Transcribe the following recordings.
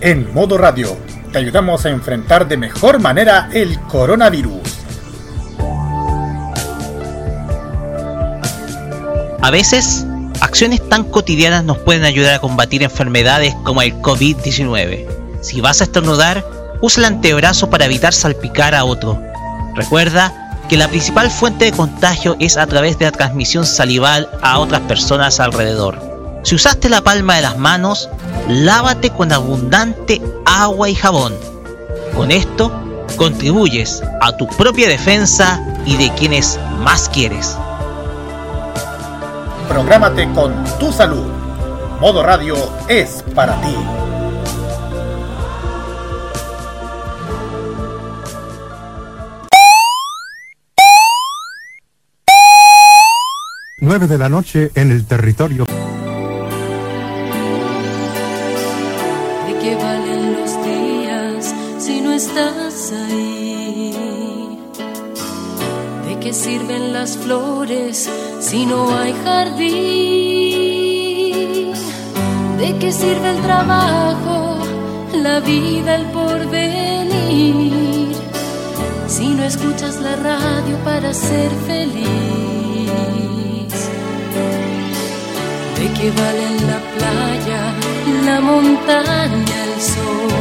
En modo radio, te ayudamos a enfrentar de mejor manera el coronavirus. A veces, acciones tan cotidianas nos pueden ayudar a combatir enfermedades como el COVID-19. Si vas a estornudar, usa el antebrazo para evitar salpicar a otro. Recuerda que la principal fuente de contagio es a través de la transmisión salival a otras personas alrededor. Si usaste la palma de las manos, lávate con abundante agua y jabón. Con esto, contribuyes a tu propia defensa y de quienes más quieres. Prográmate con tu salud. Modo Radio es para ti. 9 de la noche en el territorio. Estás ahí? ¿De qué sirven las flores si no hay jardín? ¿De qué sirve el trabajo, la vida, el porvenir? Si no escuchas la radio para ser feliz. ¿De qué valen la playa, la montaña, el sol?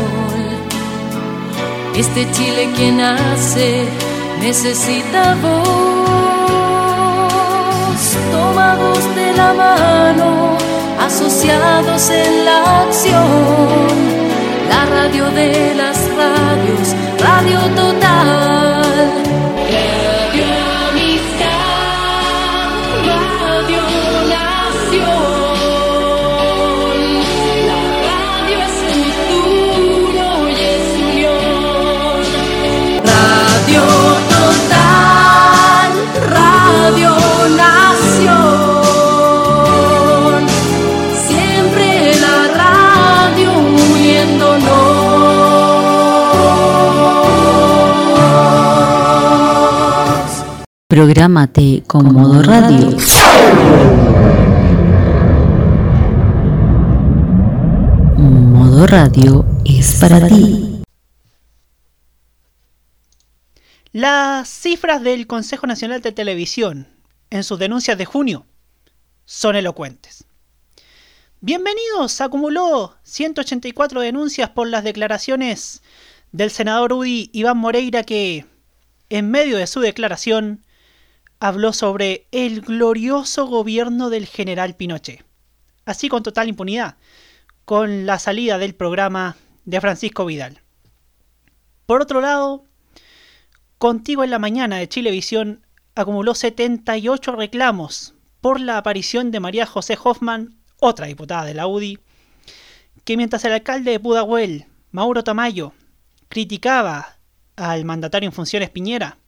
Este Chile que nace necesita voz, tomados de la mano, asociados en la acción. La radio de las radios, Radio Total. Prográmate con Modo Radio. Modo Radio es para ti. Las cifras del Consejo Nacional de Televisión en sus denuncias de junio son elocuentes. Bienvenidos, acumuló 184 denuncias por las declaraciones del senador UDI Iván Moreira que, en medio de su declaración, habló sobre el glorioso gobierno del general Pinochet, así con total impunidad, con la salida del programa de Francisco Vidal. Por otro lado, Contigo en la mañana de Chilevisión acumuló 78 reclamos por la aparición de María José Hoffman, otra diputada de la UDI, que mientras el alcalde de Pudahuel, Mauro Tamayo, criticaba al mandatario en funciones Piñera,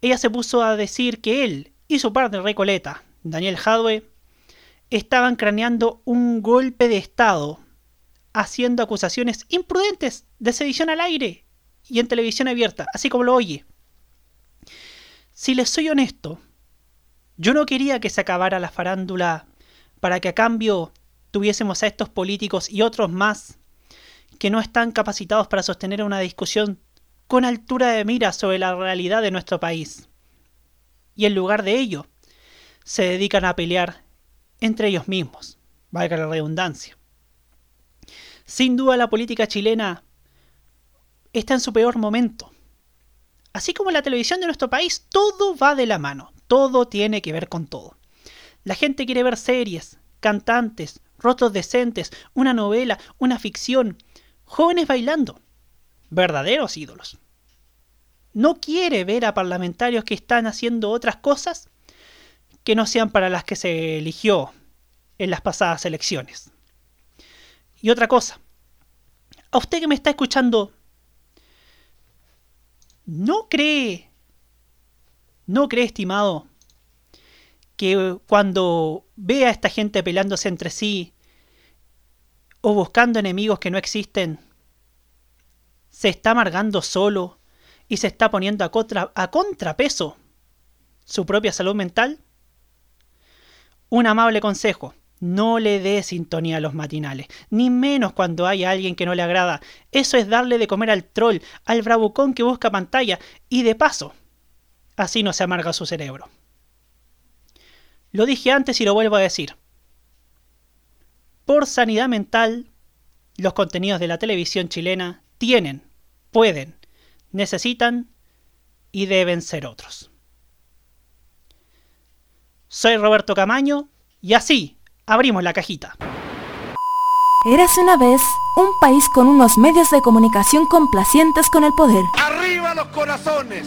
ella se puso a decir que él y su padre Recoleta, Daniel Jadwe, estaban craneando un golpe de Estado, haciendo acusaciones imprudentes de sedición al aire y en televisión abierta, así como lo oye. Si les soy honesto, yo no quería que se acabara la farándula para que a cambio tuviésemos a estos políticos y otros más que no están capacitados para sostener una discusión con altura de mira sobre la realidad de nuestro país. Y en lugar de ello, se dedican a pelear entre ellos mismos, valga la redundancia. Sin duda la política chilena está en su peor momento. Así como la televisión de nuestro país, todo va de la mano, todo tiene que ver con todo. La gente quiere ver series, cantantes, rostros decentes, una novela, una ficción, jóvenes bailando verdaderos ídolos. No quiere ver a parlamentarios que están haciendo otras cosas que no sean para las que se eligió en las pasadas elecciones. Y otra cosa, a usted que me está escuchando, ¿no cree, no cree, estimado, que cuando ve a esta gente peleándose entre sí o buscando enemigos que no existen, se está amargando solo y se está poniendo a, contrapeso su propia salud mental? Un amable consejo. No le dé sintonía a los matinales, ni menos cuando hay alguien que no le agrada. Eso es darle de comer al troll, al bravucón que busca pantalla, y de paso, así no se amarga su cerebro. Lo dije antes y lo vuelvo a decir. Por sanidad mental, los contenidos de la televisión chilena tienen, pueden, necesitan y deben ser otros. Soy Roberto Camaño y así abrimos la cajita. Érase una vez un país con unos medios de comunicación complacientes con el poder. ¡Arriba los corazones!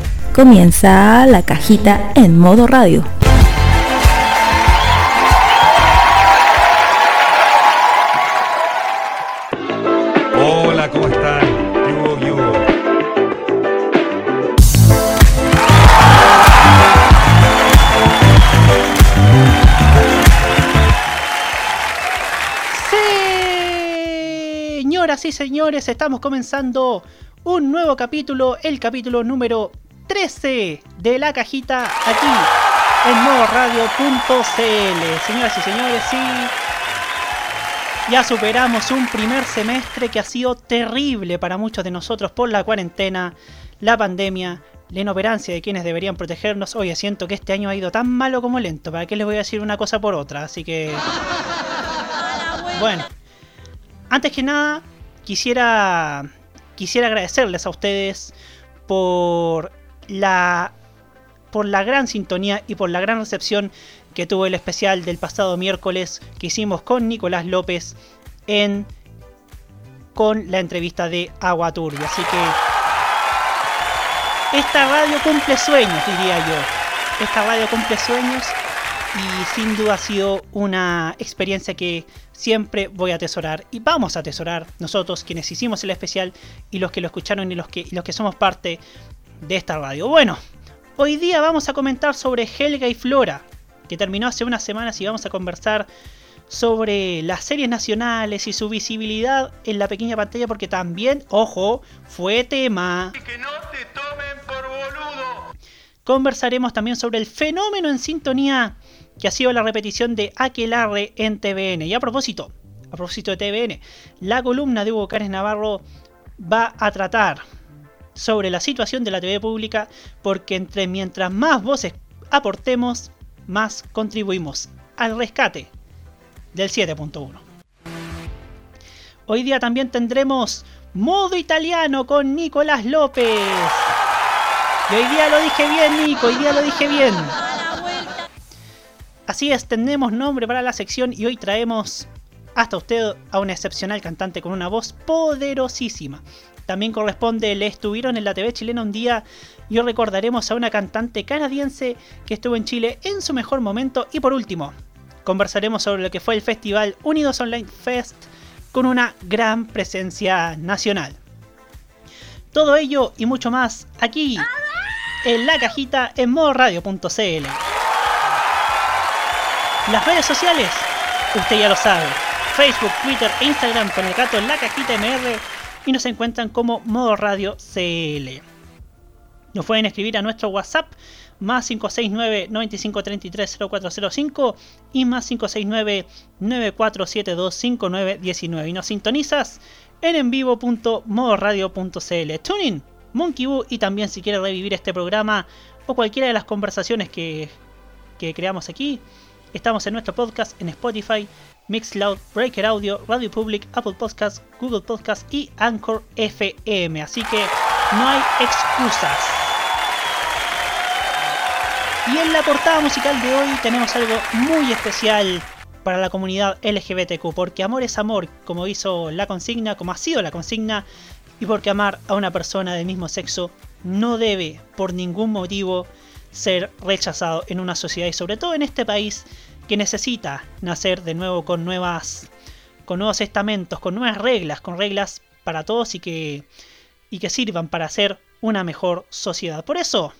Comienza la cajita en modo radio. Hola, ¿cómo están? ¿Qué hubo, qué hubo? Señoras y señores, estamos comenzando un nuevo capítulo, el capítulo número 13 de la cajita aquí en modoradio.cl. Señoras y señores, sí, ya superamos un primer semestre que ha sido terrible para muchos de nosotros por la cuarentena, la pandemia, la inoperancia de quienes deberían protegernos. Oye, siento que este año ha ido tan malo como lento. ¿Para qué les voy a decir una cosa por otra? Así que... Bueno, antes que nada, quisiera, quisiera agradecerles a ustedes por la, por la gran sintonía y por la gran recepción que tuvo el especial del pasado miércoles que hicimos con Nicolás López en con la entrevista de Agua Turbia. Así que esta radio cumple sueños, diría yo. Esta radio cumple sueños y sin duda ha sido una experiencia que siempre voy a atesorar y vamos a atesorar nosotros quienes hicimos el especial y los que lo escucharon y los que, y los que somos parte de esta radio. Bueno, hoy día vamos a comentar sobre Helga y Flora, que terminó hace unas semanas y vamos a conversar sobre las series nacionales y su visibilidad en la pequeña pantalla porque también, ojo, fue tema. Que no te tomen por boludo. Conversaremos también sobre el fenómeno en sintonía que ha sido la repetición de Aquelarre en TVN. Y a propósito, a propósito de TVN, la columna de Hugo Cárez Navarro va a tratar sobre la situación de la TV pública porque entre mientras más voces aportemos, más contribuimos al rescate del 7.1. Hoy día también tendremos modo italiano con Nicolás López. Y hoy día lo dije bien, Nico, hoy día lo dije bien. Así es, tenemos nombre para la sección y hoy traemos hasta usted a un excepcional cantante con una voz poderosísima. También corresponde, le estuvieron en la TV chilena un día y hoy recordaremos a una cantante canadiense que estuvo en Chile en su mejor momento. Y por último, conversaremos sobre lo que fue el festival Unidos Online Fest con una gran presencia nacional. Todo ello y mucho más aquí en la cajita en modoradio.cl. Las redes sociales, usted ya lo sabe. Facebook, Twitter e Instagram con el gato en la cajita MR y nos encuentran como Modo Radio CL. Nos pueden escribir a nuestro WhatsApp más 569 9533 0405 y más 569 9472 5919 y nos sintonizas en envivo.modoradio.cl. Tuning, Monkey Boo y también si quieres revivir este programa o cualquiera de las conversaciones que, que creamos aquí, estamos en nuestro podcast en Spotify, Mixcloud, Breaker Audio, Radio Public, Apple Podcasts, Google Podcasts y Anchor FM. Así que no hay excusas. Y en la portada musical de hoy tenemos algo muy especial para la comunidad LGBTQ, porque amor es amor, como hizo la consigna, como ha sido la consigna, y porque amar a una persona del mismo sexo no debe por ningún motivo ser rechazado en una sociedad y sobre todo en este país que necesita nacer de nuevo con nuevas con nuevos estamentos, con nuevas reglas, con reglas para todos y que y que sirvan para hacer una mejor sociedad. Por eso,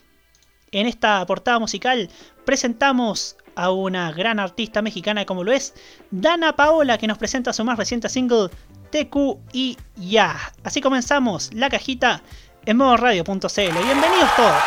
en esta portada musical presentamos a una gran artista mexicana como lo es Dana Paola que nos presenta su más reciente single TQ y Ya. Así comenzamos la cajita en modo radio.cl. Bienvenidos todos.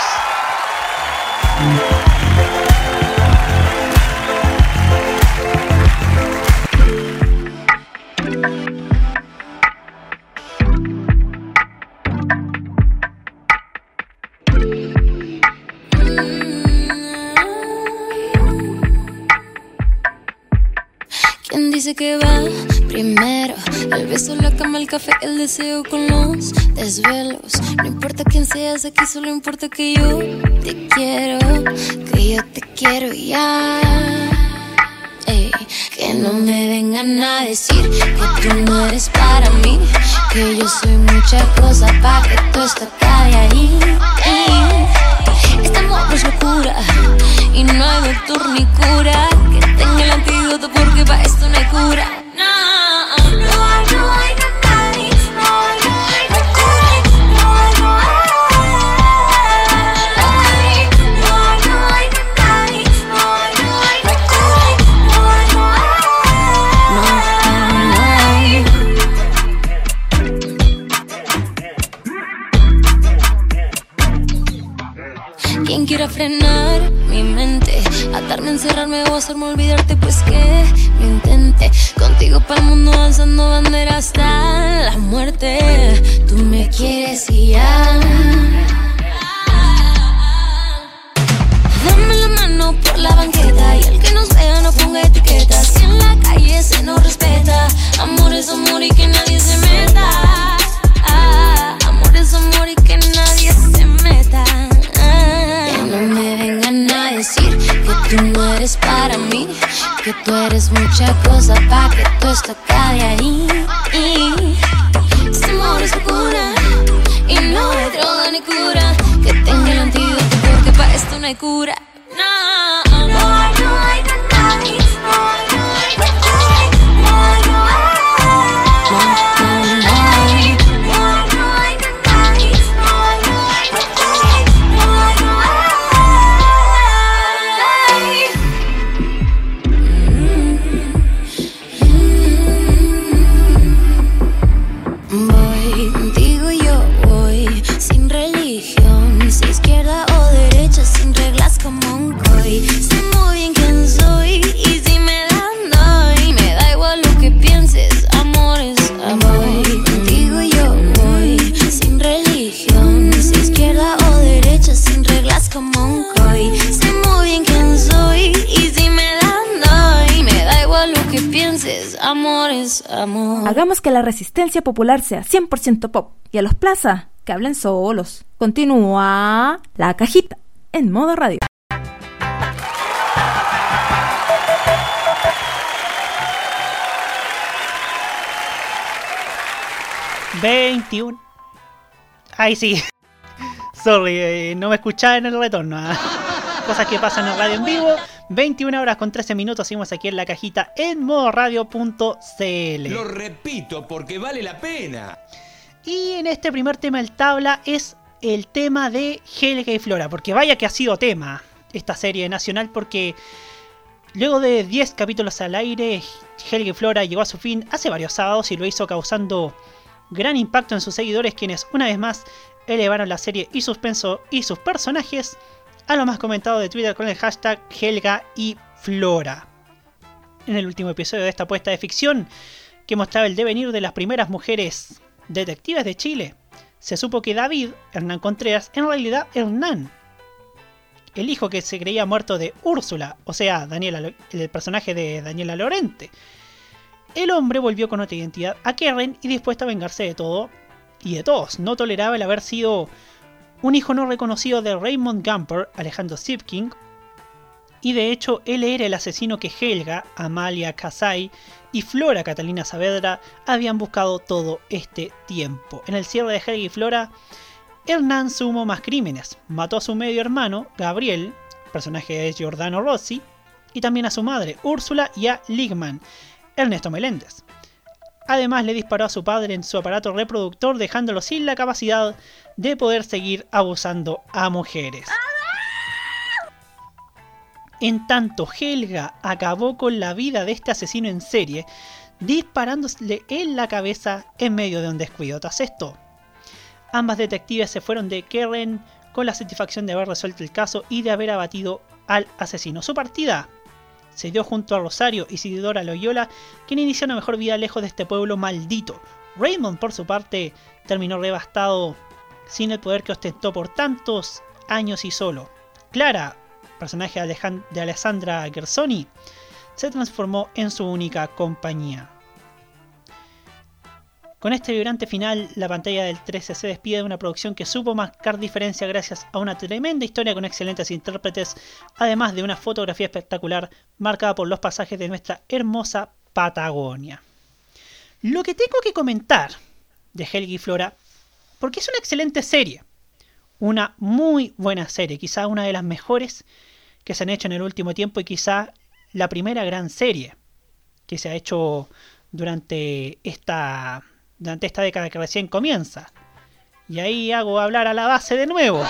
Dice que va primero? El beso, la cama, el café, el deseo con los desvelos. No importa quién seas aquí, solo importa que yo te quiero, que yo te quiero ya. Ey, que no me vengan a decir que tú no eres para mí, que yo soy mucha cosa para que tú esto acabe ahí. Ey, este amor es locura y no hay doctor ni cura que el antídoto porque para esto no hay cura. Hacerme olvidarte, la resistencia popular sea 100% pop y a los plaza que hablen solos. Continúa la cajita en modo radio. Mm. 21. Ay, sí. Sorry, eh, no me escuchaba en el retorno. ah. Cosas que pasan en radio en vivo. 21 horas con 13 minutos. Seguimos aquí en la cajita en modo radio.cl. Lo repito porque vale la pena. Y en este primer tema del tabla es el tema de Helga y Flora. Porque vaya que ha sido tema esta serie nacional. Porque luego de 10 capítulos al aire, Helga y Flora llegó a su fin hace varios sábados y lo hizo causando gran impacto en sus seguidores. Quienes una vez más elevaron la serie y suspenso y sus personajes a lo más comentado de Twitter con el hashtag Helga y Flora. En el último episodio de esta apuesta de ficción, que mostraba el devenir de las primeras mujeres detectives de Chile, se supo que David, Hernán Contreras, en realidad Hernán, el hijo que se creía muerto de Úrsula, o sea, Daniela, el personaje de Daniela Lorente, el hombre volvió con otra identidad a Karen y dispuesto a vengarse de todo y de todos. No toleraba el haber sido un hijo no reconocido de Raymond Gamper, Alejandro Sipking, y de hecho él era el asesino que Helga, Amalia Kasai y Flora Catalina Saavedra habían buscado todo este tiempo. En el cierre de Helga y Flora, Hernán sumó más crímenes. Mató a su medio hermano, Gabriel, personaje de Giordano Rossi, y también a su madre, Úrsula, y a Ligman, Ernesto Meléndez. Además le disparó a su padre en su aparato reproductor dejándolo sin la capacidad de poder seguir abusando a mujeres. En tanto, Helga acabó con la vida de este asesino en serie, disparándole en la cabeza en medio de un descuido. Tras esto, ambas detectives se fueron de Keren con la satisfacción de haber resuelto el caso y de haber abatido al asesino. Su partida se dio junto a Rosario y Isidora Loyola, quien inició una mejor vida lejos de este pueblo maldito. Raymond, por su parte, terminó devastado sin el poder que ostentó por tantos años y solo. Clara, personaje de Alessandra Gersoni, se transformó en su única compañía. Con este vibrante final, la pantalla del 13 se despide de una producción que supo marcar diferencia gracias a una tremenda historia con excelentes intérpretes, además de una fotografía espectacular marcada por los pasajes de nuestra hermosa Patagonia. Lo que tengo que comentar de Helgi Flora, porque es una excelente serie, una muy buena serie, quizá una de las mejores que se han hecho en el último tiempo y quizá la primera gran serie que se ha hecho durante esta durante esta década que recién comienza. Y ahí hago hablar a la base de nuevo.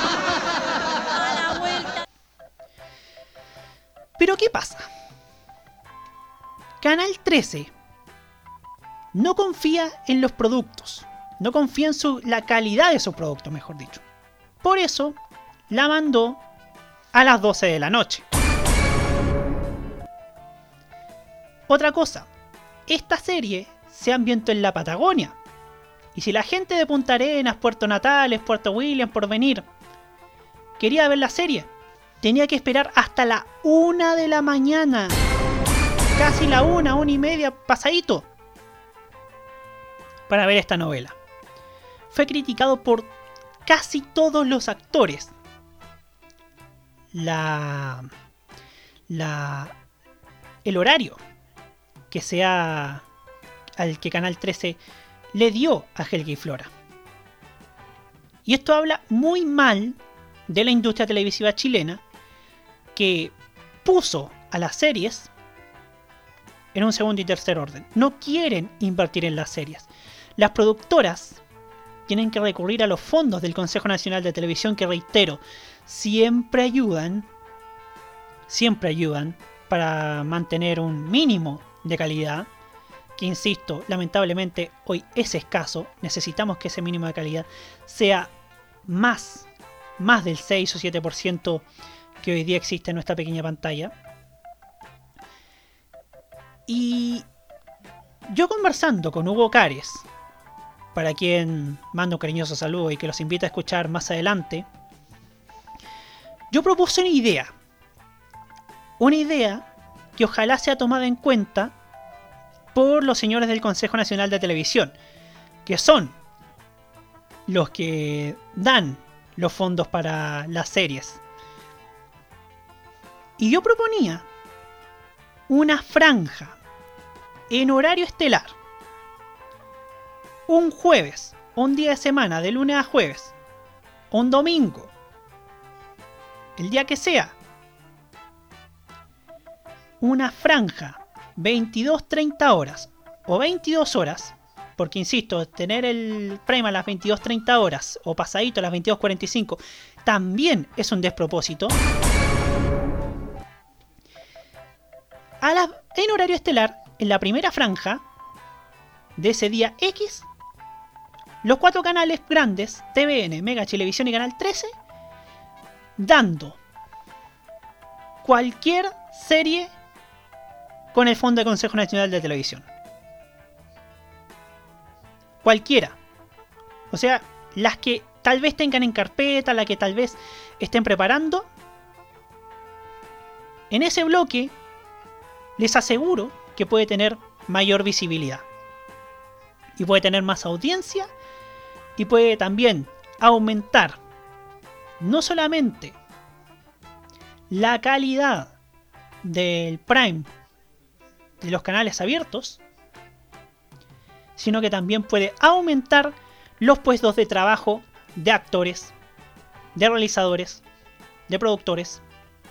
Pero ¿qué pasa? Canal 13 no confía en los productos, no confía en su, la calidad de sus productos, mejor dicho. Por eso la mandó a las 12 de la noche. Otra cosa, esta serie se ambientó en la Patagonia. Y si la gente de Punta Arenas, Puerto Natales, Puerto William, por venir, quería ver la serie, tenía que esperar hasta la una de la mañana. Casi la una, una y media, pasadito. Para ver esta novela. Fue criticado por casi todos los actores. La. La. El horario que sea al que Canal 13 le dio a Helga y Flora. Y esto habla muy mal de la industria televisiva chilena que puso a las series en un segundo y tercer orden. No quieren invertir en las series. Las productoras tienen que recurrir a los fondos del Consejo Nacional de Televisión que reitero, siempre ayudan, siempre ayudan para mantener un mínimo de calidad que insisto, lamentablemente hoy es escaso, necesitamos que ese mínimo de calidad sea más, más del 6 o 7% que hoy día existe en nuestra pequeña pantalla. Y yo conversando con Hugo Cares, para quien mando un cariñoso saludo y que los invito a escuchar más adelante, yo propuse una idea. Una idea que ojalá sea tomada en cuenta por los señores del Consejo Nacional de Televisión, que son los que dan los fondos para las series. Y yo proponía una franja en horario estelar. Un jueves, un día de semana, de lunes a jueves, un domingo, el día que sea. Una franja 22.30 horas o 22 horas, porque insisto, tener el frame a las 22.30 horas o pasadito a las 22.45 también es un despropósito. A en horario estelar, en la primera franja de ese día X, los cuatro canales grandes, TVN, Mega Televisión y Canal 13, dando cualquier serie con el Fondo de Consejo Nacional de Televisión. Cualquiera. O sea, las que tal vez tengan en carpeta, las que tal vez estén preparando. En ese bloque les aseguro que puede tener mayor visibilidad. Y puede tener más audiencia y puede también aumentar no solamente la calidad del Prime de los canales abiertos, sino que también puede aumentar los puestos de trabajo de actores, de realizadores, de productores,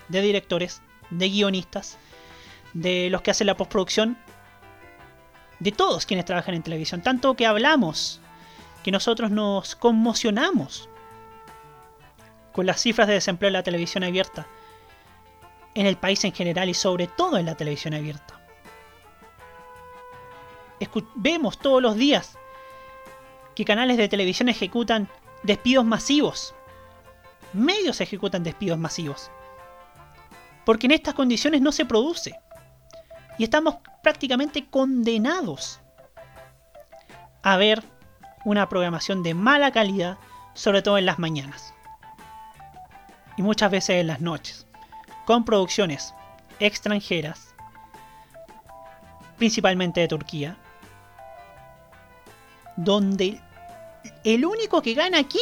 de directores, de guionistas, de los que hacen la postproducción, de todos quienes trabajan en televisión. Tanto que hablamos, que nosotros nos conmocionamos con las cifras de desempleo en la televisión abierta, en el país en general y sobre todo en la televisión abierta. vemos todos los días que canales de televisión ejecutan despidos masivos. Medios ejecutan despidos masivos. Porque en estas condiciones no se produce. Y estamos prácticamente condenados a ver una programación de mala calidad, sobre todo en las mañanas. Y muchas veces en las noches. Con producciones extranjeras, principalmente de Turquía, donde el único que gana aquí,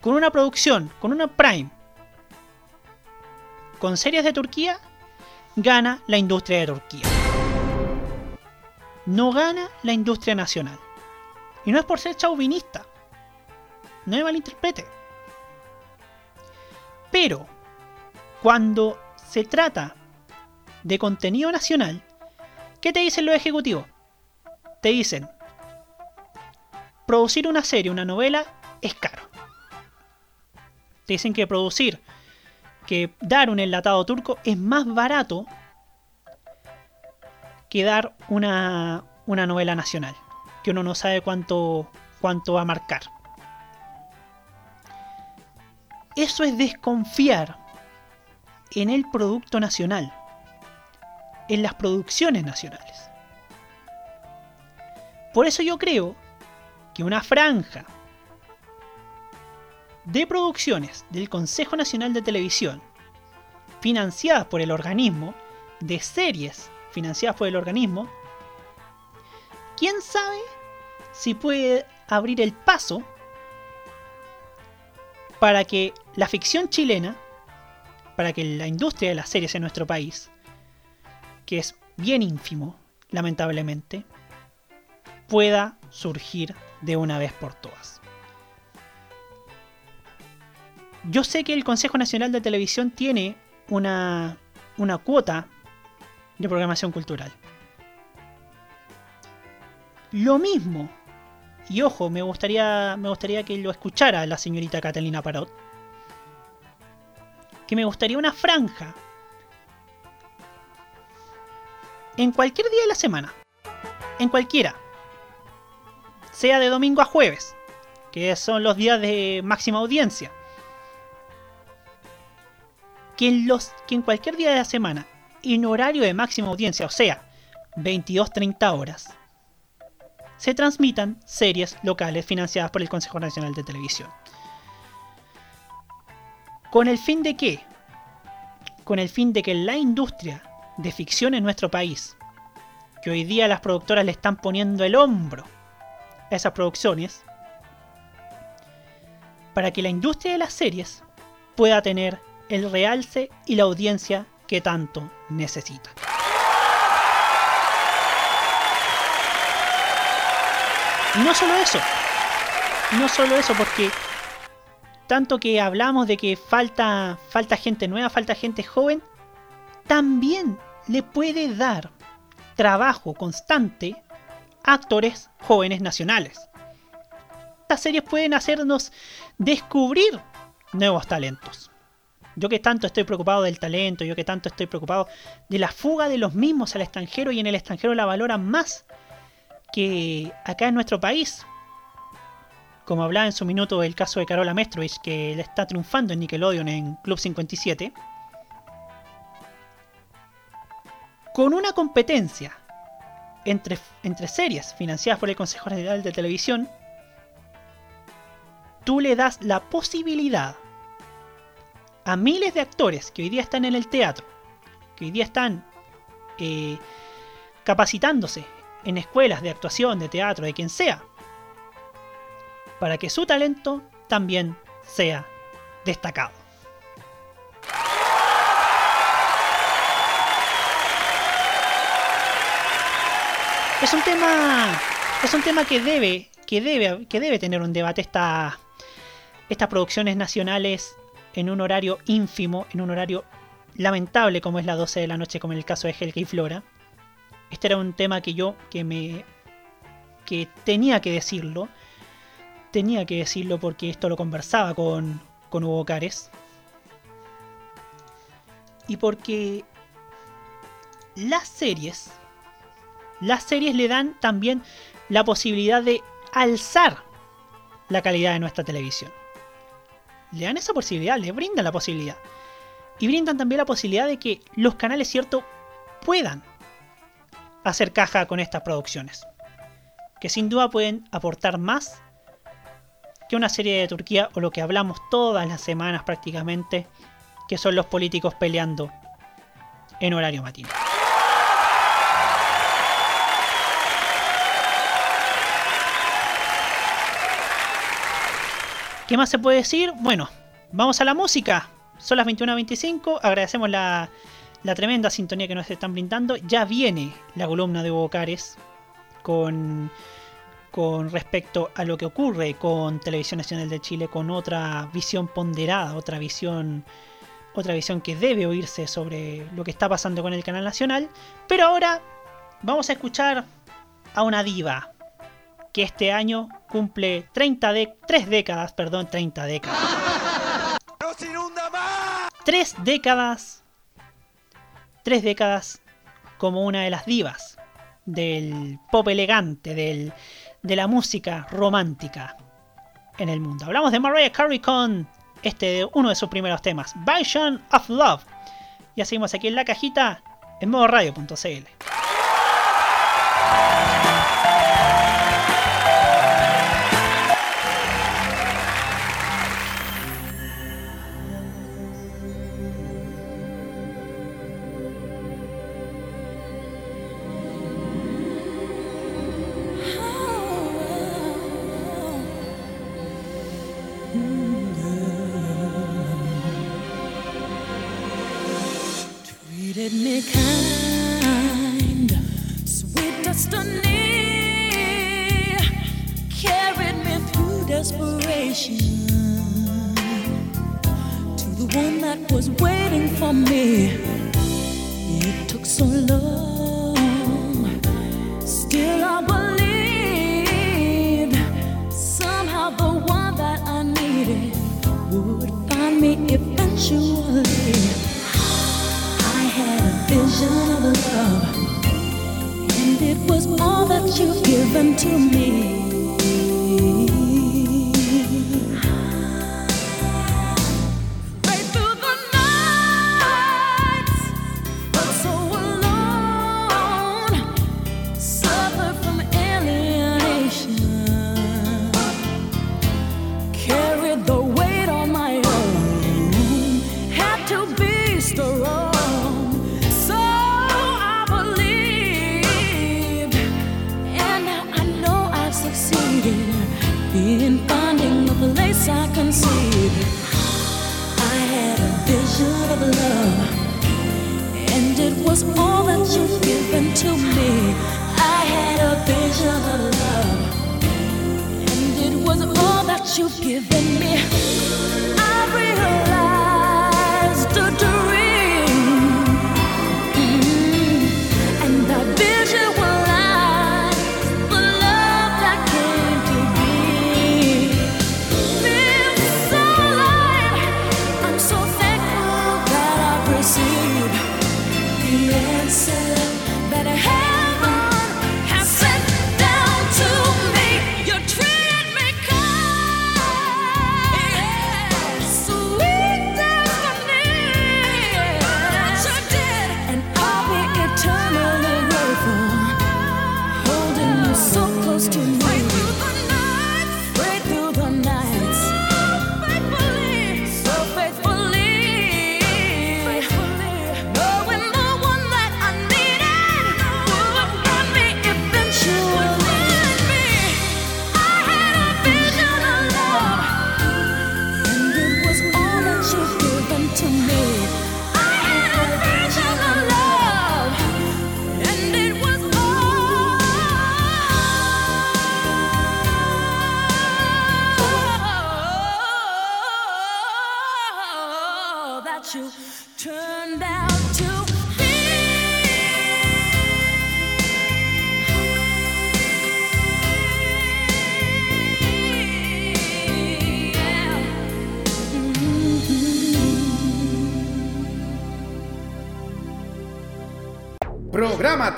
con una producción, con una Prime, con series de Turquía, gana la industria de Turquía. No gana la industria nacional. Y no es por ser chauvinista. No me malinterprete. Pero, cuando se trata de contenido nacional, ¿qué te dicen los ejecutivos? Te dicen, producir una serie, una novela, es caro. Te dicen que producir, que dar un enlatado turco es más barato que dar una, una novela nacional, que uno no sabe cuánto, cuánto va a marcar. Eso es desconfiar en el producto nacional, en las producciones nacionales. Por eso yo creo que una franja de producciones del Consejo Nacional de Televisión, financiadas por el organismo, de series financiadas por el organismo, quién sabe si puede abrir el paso para que la ficción chilena, para que la industria de las series en nuestro país, que es bien ínfimo, lamentablemente, pueda surgir de una vez por todas. Yo sé que el Consejo Nacional de Televisión tiene una, una cuota de programación cultural. Lo mismo, y ojo, me gustaría, me gustaría que lo escuchara la señorita Catalina Parot, que me gustaría una franja. En cualquier día de la semana, en cualquiera, sea de domingo a jueves, que son los días de máxima audiencia. Que en, los, que en cualquier día de la semana, en horario de máxima audiencia, o sea, 22-30 horas, se transmitan series locales financiadas por el Consejo Nacional de Televisión. ¿Con el fin de qué? Con el fin de que la industria de ficción en nuestro país, que hoy día las productoras le están poniendo el hombro esas producciones para que la industria de las series pueda tener el realce y la audiencia que tanto necesita. No solo eso, no solo eso, porque tanto que hablamos de que falta, falta gente nueva, falta gente joven, también le puede dar trabajo constante actores jóvenes nacionales. Estas series pueden hacernos descubrir nuevos talentos. Yo que tanto estoy preocupado del talento, yo que tanto estoy preocupado de la fuga de los mismos al extranjero y en el extranjero la valoran más que acá en nuestro país. Como hablaba en su minuto el caso de Carola Mestrovich, que le está triunfando en Nickelodeon en Club 57. Con una competencia entre, series financiadas por el Consejo General de Televisión, tú le das la posibilidad a miles de actores que hoy día están en el teatro, que hoy día están eh, capacitándose en escuelas de actuación, de teatro, de quien sea, para que su talento también sea destacado. Es un tema es un tema que debe que debe que debe tener un debate esta, estas producciones nacionales en un horario ínfimo, en un horario lamentable como es la 12 de la noche, como en el caso de Helga y Flora. Este era un tema que yo que me que tenía que decirlo. Tenía que decirlo porque esto lo conversaba con, con Hugo Cares. Y porque las series, las series le dan también la posibilidad de alzar la calidad de nuestra televisión. Le dan esa posibilidad, le brindan la posibilidad. Y brindan también la posibilidad de que los canales, cierto, puedan hacer caja con estas producciones. Que sin duda pueden aportar más que una serie de Turquía o lo que hablamos todas las semanas prácticamente, que son los políticos peleando en horario matino. ¿Qué más se puede decir? Bueno, vamos a la música. Son las 21.25. Agradecemos la, la, tremenda sintonía que nos están brindando. Ya viene la columna de Bocares con, con respecto a lo que ocurre con Televisión Nacional de Chile, con otra visión ponderada, otra visión, otra visión que debe oírse sobre lo que está pasando con el canal nacional. Pero ahora vamos a escuchar a una diva, que este año cumple 30 de 3 décadas, perdón, 30 décadas. ¡No se inunda más! Tres décadas. Tres décadas como una de las divas del pop elegante, del, de la música romántica en el mundo. Hablamos de Mariah Carey con este uno de sus primeros temas, Vision of Love. Ya seguimos aquí en la cajita en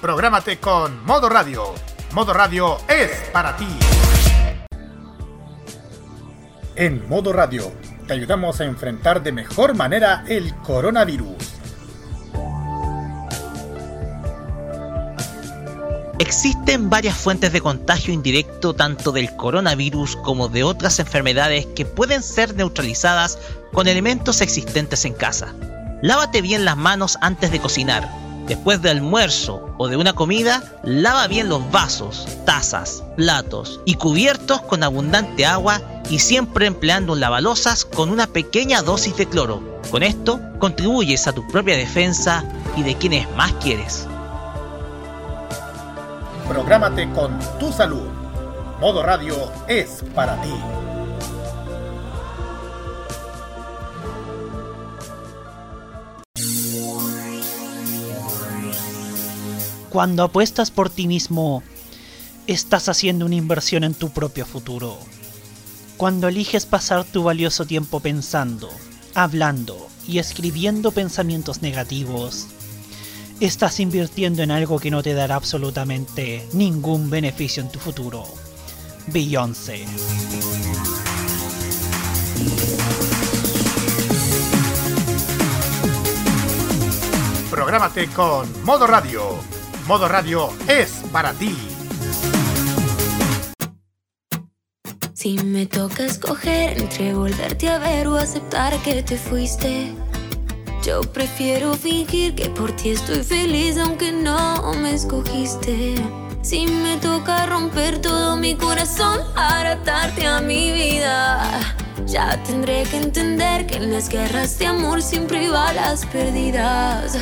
Prográmate con Modo Radio. Modo Radio es para ti. En Modo Radio te ayudamos a enfrentar de mejor manera el coronavirus. Existen varias fuentes de contagio indirecto tanto del coronavirus como de otras enfermedades que pueden ser neutralizadas con elementos existentes en casa. Lávate bien las manos antes de cocinar. Después del almuerzo o de una comida, lava bien los vasos, tazas, platos y cubiertos con abundante agua y siempre empleando un lavalosas con una pequeña dosis de cloro. Con esto contribuyes a tu propia defensa y de quienes más quieres. Prográmate con tu salud. Modo Radio es para ti. Cuando apuestas por ti mismo, estás haciendo una inversión en tu propio futuro. Cuando eliges pasar tu valioso tiempo pensando, hablando y escribiendo pensamientos negativos, estás invirtiendo en algo que no te dará absolutamente ningún beneficio en tu futuro. Beyoncé. Prográmate con Modo Radio. Modo Radio es para ti. Si me toca escoger entre volverte a ver o aceptar que te fuiste, yo prefiero fingir que por ti estoy feliz aunque no me escogiste. Si me toca romper todo mi corazón para atarte a mi vida, ya tendré que entender que en las guerras de amor siempre va las perdidas.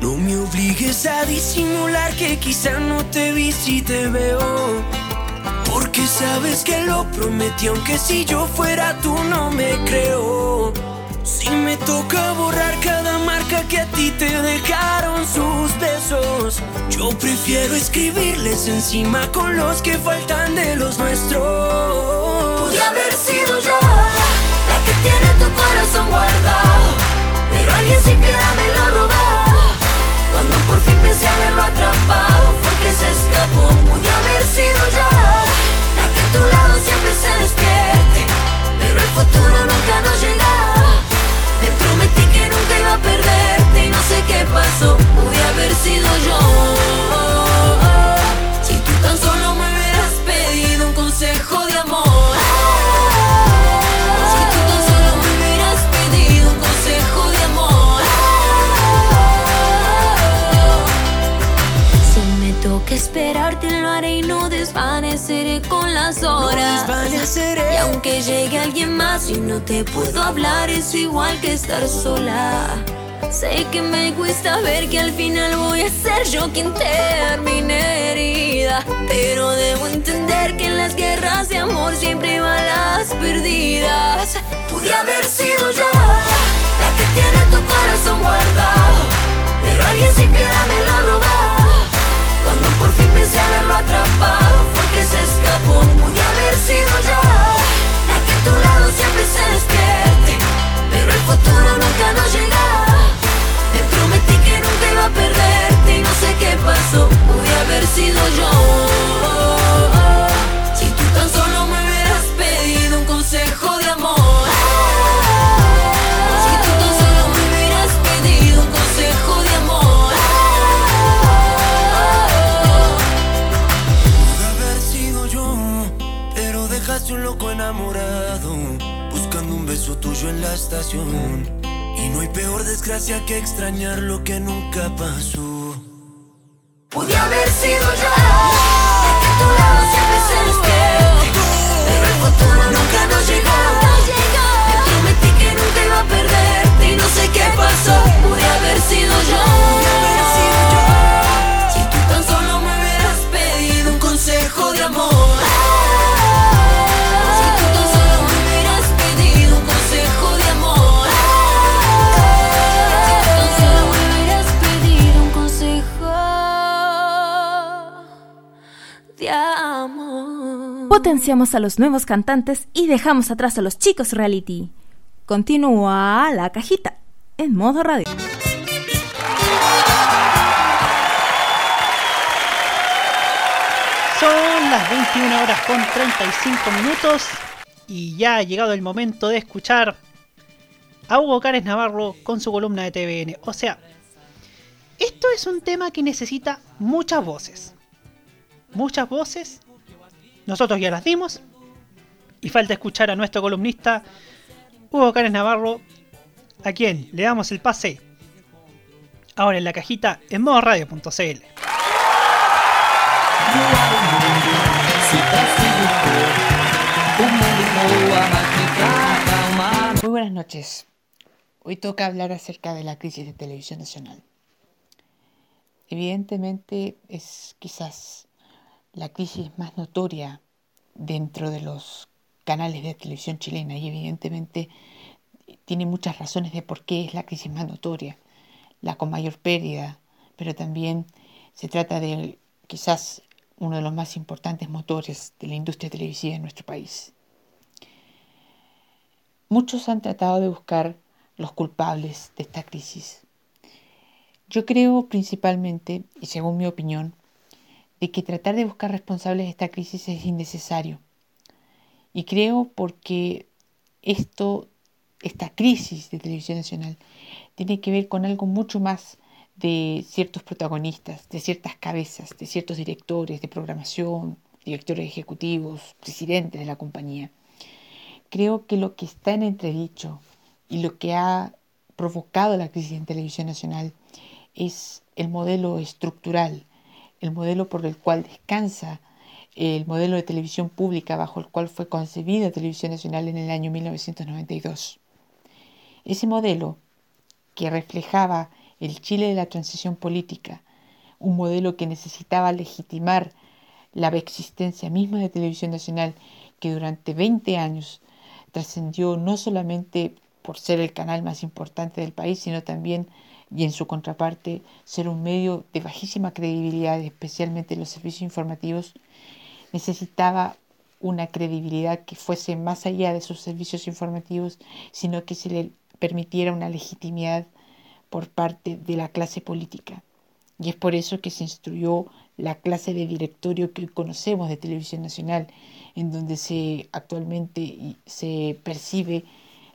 No me obligues a disimular que quizá no te vi si te veo. Porque sabes que lo prometí, aunque si yo fuera tú no me creo. Si me toca borrar cada marca que a ti te dejaron sus besos, yo prefiero escribirles encima con los que faltan de los nuestros. Podría haber sido yo la que tiene tu corazón guardado, pero alguien sin piedad me lo. Cuando por fin pensé haberlo atrapado, porque se escapó. Podría haber sido yo la que a tu lado siempre se despierte, pero el futuro nunca nos llega. Te prometí que nunca iba a perderte y no sé qué pasó. Podría haber sido yo. Si tú tan solo me hubieras pedido un consejo de desvaneceré con las horas. desvaneceré. Y aunque llegue alguien más y no te puedo hablar es igual que estar sola. Sé que me cuesta ver que al final voy a ser yo quien termine herida. Pero debo entender que en las guerras de amor siempre van las perdidas. Podría haber sido yo la que tiene tu corazón guardado, pero alguien sin piedad me lo robó. Cuando por fin pensé haberlo atrapado, que se escapó. Podría haber sido yo la que a tu lado siempre se despierte, pero el futuro nunca nos llega. Te prometí que nunca iba a perderte y no sé qué pasó. Podría haber sido yo. Si tú tan solo me hubieras pedido un consejo de amor. Beso tuyo en la estación. Y no hay peor desgracia que extrañar lo que nunca pasó. Pude haber sido yo, a tu lado siempre se despierte. Pero el futuro nunca nos llegó. Te prometí que nunca iba a perderte y no sé qué pasó. Pude haber sido yo. Potenciamos a los nuevos cantantes y dejamos atrás a los chicos reality. Continúa la cajita en modo radio. Son las 21 horas con 35 minutos y ya ha llegado el momento de escuchar a Hugo Cárez Navarro con su columna de TVN. O sea, esto es un tema que necesita muchas voces. Muchas voces. Nosotros ya las dimos. Y falta escuchar a nuestro columnista Hugo Cárez Navarro, a quien le damos el pase ahora en la cajita en modo radio.cl. Muy buenas noches. Hoy toca hablar acerca de la crisis de televisión nacional. Evidentemente es quizás la crisis más notoria dentro de los canales de televisión chilena y evidentemente tiene muchas razones de por qué es la crisis más notoria, la con mayor pérdida, pero también se trata de quizás uno de los más importantes motores de la industria televisiva en nuestro país. Muchos han tratado de buscar los culpables de esta crisis. Yo creo principalmente, y según mi opinión, de que tratar de buscar responsables de esta crisis es innecesario. Y creo porque esto, esta crisis de televisión nacional, tiene que ver con algo mucho más de ciertos protagonistas, de ciertas cabezas, de ciertos directores de programación, directores ejecutivos, presidentes de la compañía. Creo que lo que está en entredicho y lo que ha provocado la crisis en televisión nacional es el modelo estructural, el modelo por el cual descansa el modelo de televisión pública bajo el cual fue concebida Televisión Nacional en el año 1992. Ese modelo, que reflejaba el Chile de la transición política, un modelo que necesitaba legitimar la existencia misma de Televisión Nacional, que durante 20 años trascendió no solamente por ser el canal más importante del país, sino también, y en su contraparte, ser un medio de bajísima credibilidad, especialmente en los servicios informativos, necesitaba una credibilidad que fuese más allá de sus servicios informativos, sino que se le permitiera una legitimidad por parte de la clase política. Y es por eso que se instruyó la clase de directorio que conocemos de Televisión Nacional, en donde se actualmente se percibe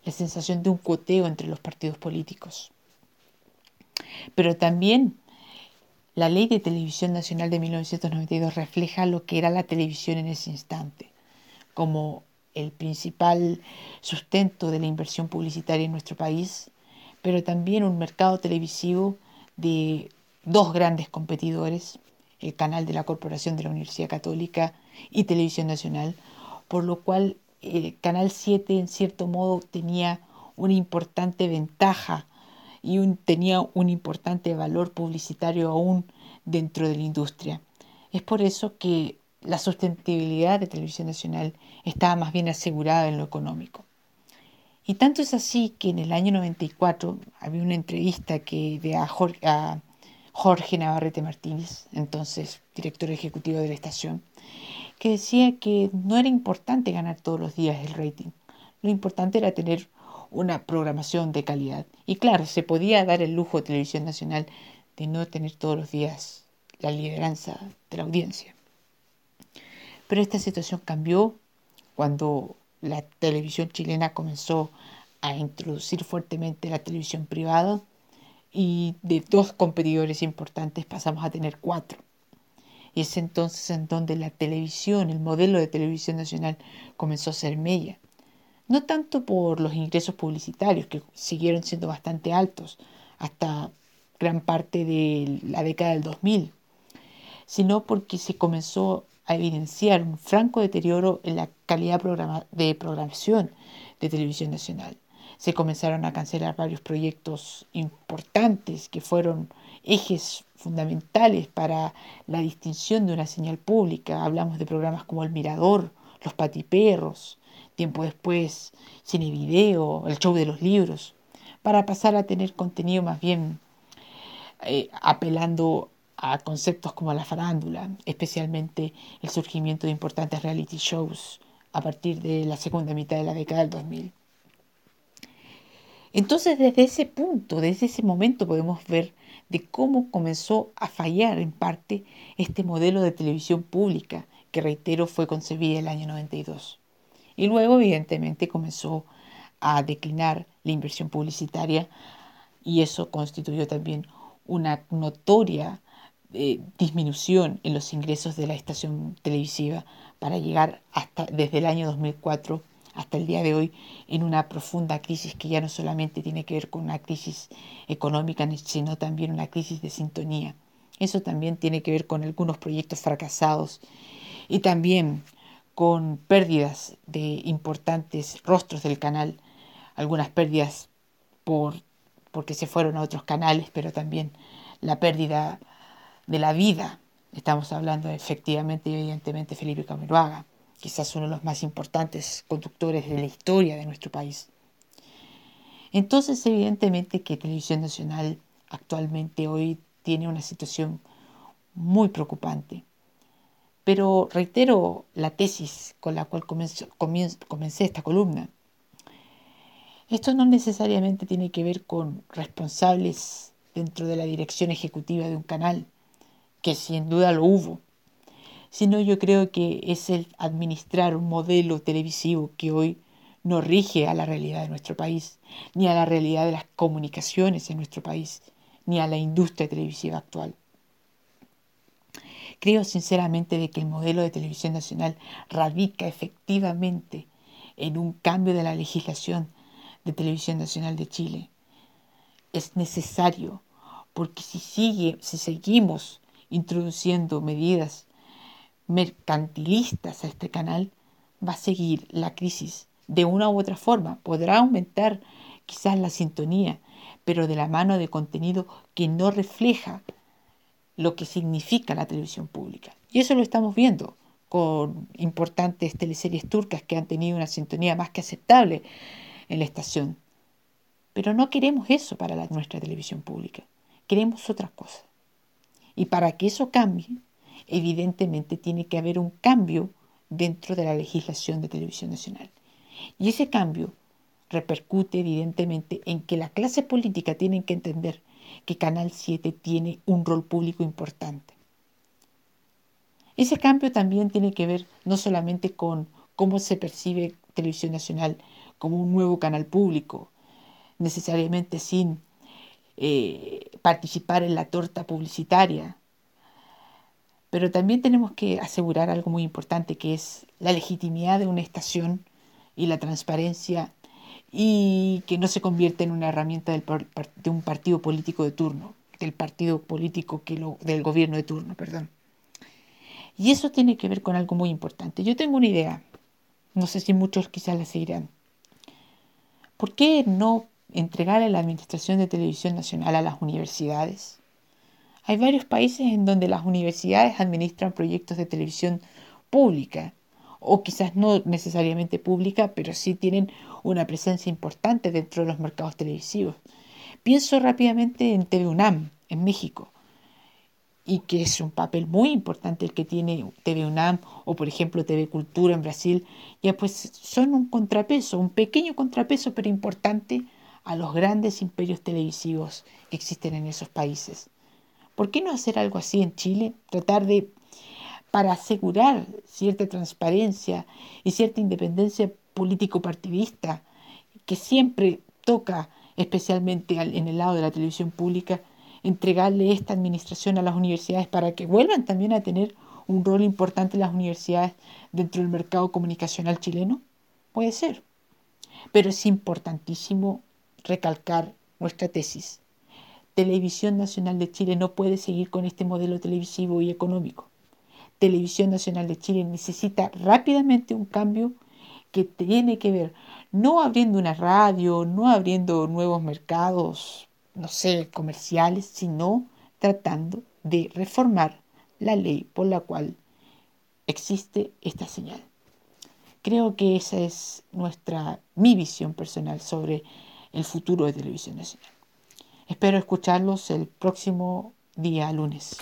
la sensación de un coteo entre los partidos políticos. Pero también la ley de televisión nacional de 1992 refleja lo que era la televisión en ese instante, como el principal sustento de la inversión publicitaria en nuestro país, pero también un mercado televisivo de dos grandes competidores, el canal de la Corporación de la Universidad Católica y Televisión Nacional, por lo cual el Canal 7 en cierto modo tenía una importante ventaja y un, tenía un importante valor publicitario aún dentro de la industria. Es por eso que la sustentabilidad de Televisión Nacional estaba más bien asegurada en lo económico. Y tanto es así que en el año 94 había una entrevista que de a Jorge, Navarrete Martínez, entonces director ejecutivo de la estación, que decía que no era importante ganar todos los días el rating, lo importante era tener una programación de calidad. Y claro, se podía dar el lujo de Televisión Nacional de no tener todos los días la lideranza de la audiencia. Pero esta situación cambió cuando la televisión chilena comenzó a introducir fuertemente la televisión privada y de dos competidores importantes pasamos a tener cuatro. Y es entonces en donde la televisión, el modelo de televisión nacional comenzó a ser media. No tanto por los ingresos publicitarios, que siguieron siendo bastante altos hasta gran parte de la década del 2000, sino porque se comenzó a evidenciar un franco deterioro en la calidad de programación de televisión nacional. Se comenzaron a cancelar varios proyectos importantes que fueron ejes fundamentales para la distinción de una señal pública. Hablamos de programas como El Mirador, Los Patiperros, tiempo después Cine Video, El Show de los Libros, para pasar a tener contenido más bien eh, apelando a conceptos como la farándula, especialmente el surgimiento de importantes reality shows a partir de la segunda mitad de la década del 2000. Entonces desde ese punto, desde ese momento podemos ver de cómo comenzó a fallar en parte este modelo de televisión pública que reitero fue concebida el año 92. Y luego evidentemente comenzó a declinar la inversión publicitaria y eso constituyó también una notoria eh, disminución en los ingresos de la estación televisiva para llegar hasta desde el año 2004 hasta el día de hoy en una profunda crisis que ya no solamente tiene que ver con una crisis económica, sino también una crisis de sintonía. Eso también tiene que ver con algunos proyectos fracasados y también con pérdidas de importantes rostros del canal, algunas pérdidas por, porque se fueron a otros canales, pero también la pérdida de la vida. Estamos hablando efectivamente y evidentemente Felipe Camiroaga, quizás uno de los más importantes conductores de la historia de nuestro país. Entonces, evidentemente que Televisión Nacional actualmente hoy tiene una situación muy preocupante. Pero reitero la tesis con la cual comencé esta columna. Esto no necesariamente tiene que ver con responsables dentro de la dirección ejecutiva de un canal, que sin duda lo hubo, sino yo creo que es el administrar un modelo televisivo que hoy no rige a la realidad de nuestro país, ni a la realidad de las comunicaciones en nuestro país, ni a la industria televisiva actual. Creo sinceramente de que el modelo de televisión nacional radica efectivamente en un cambio de la legislación de televisión nacional de Chile. Es necesario porque si sigue, si seguimos introduciendo medidas mercantilistas a este canal, va a seguir la crisis de una u otra forma. Podrá aumentar quizás la sintonía, pero de la mano de contenido que no refleja lo que significa la televisión pública. Y eso lo estamos viendo con importantes teleseries turcas que han tenido una sintonía más que aceptable en la estación. Pero no queremos eso para la, nuestra televisión pública. Queremos otra cosa. Y para que eso cambie, evidentemente tiene que haber un cambio dentro de la legislación de televisión nacional. Y ese cambio repercute evidentemente en que la clase política tiene que entender que Canal 7 tiene un rol público importante. Ese cambio también tiene que ver no solamente con cómo se percibe Televisión Nacional como un nuevo canal público, necesariamente sin eh, participar en la torta publicitaria, pero también tenemos que asegurar algo muy importante que es la legitimidad de una estación y la transparencia y que no se convierta en una herramienta de un partido político de turno, del partido político que lo, del gobierno de turno, perdón. Y eso tiene que ver con algo muy importante. Yo tengo una idea, no sé si muchos quizás la seguirán. ¿Por qué no entregar la administración de televisión nacional a las universidades? Hay varios países en donde las universidades administran proyectos de televisión pública, o quizás no necesariamente pública, pero sí tienen una presencia importante dentro de los mercados televisivos. Pienso rápidamente en TV UNAM, en México, y que es un papel muy importante el que tiene TV UNAM o por ejemplo TV Cultura en Brasil, ya pues son un contrapeso, un pequeño contrapeso pero importante a los grandes imperios televisivos que existen en esos países. ¿Por qué no hacer algo así en Chile? Tratar de, para asegurar cierta transparencia y cierta independencia político-partidista, que siempre toca, especialmente en el lado de la televisión pública, entregarle esta administración a las universidades para que vuelvan también a tener un rol importante las universidades dentro del mercado comunicacional chileno? Puede ser. Pero es importantísimo recalcar nuestra tesis. Televisión Nacional de Chile no puede seguir con este modelo televisivo y económico. Televisión Nacional de Chile necesita rápidamente un cambio que tiene que ver no abriendo una radio, no abriendo nuevos mercados, no sé, comerciales, sino tratando de reformar la ley por la cual existe esta señal. Creo que esa es nuestra, mi visión personal sobre el futuro de Televisión Nacional. Espero escucharlos el próximo día lunes.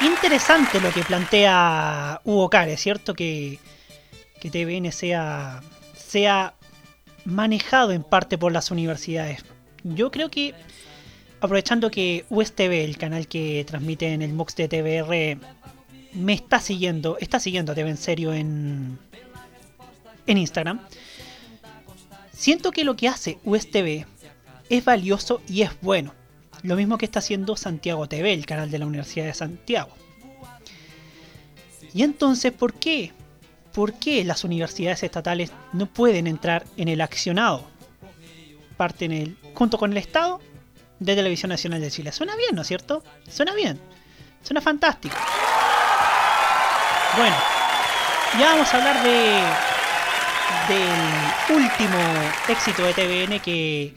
Interesante lo que plantea Hugo Care, ¿cierto? Que, que TVN sea, sea manejado en parte por las universidades. Yo creo que, aprovechando que USTV, el canal que transmite en el MOX de TVR, me está siguiendo, está siguiendo a TV en serio en, en Instagram, siento que lo que hace USTV es valioso y es bueno. Lo mismo que está haciendo Santiago TV, el canal de la Universidad de Santiago. Y entonces, ¿por qué? ¿Por qué las universidades estatales no pueden entrar en el accionado? Parten el, junto con el Estado de Televisión Nacional de Chile. Suena bien, ¿no es cierto? Suena bien. Suena fantástico. Bueno, ya vamos a hablar de del último éxito de TVN que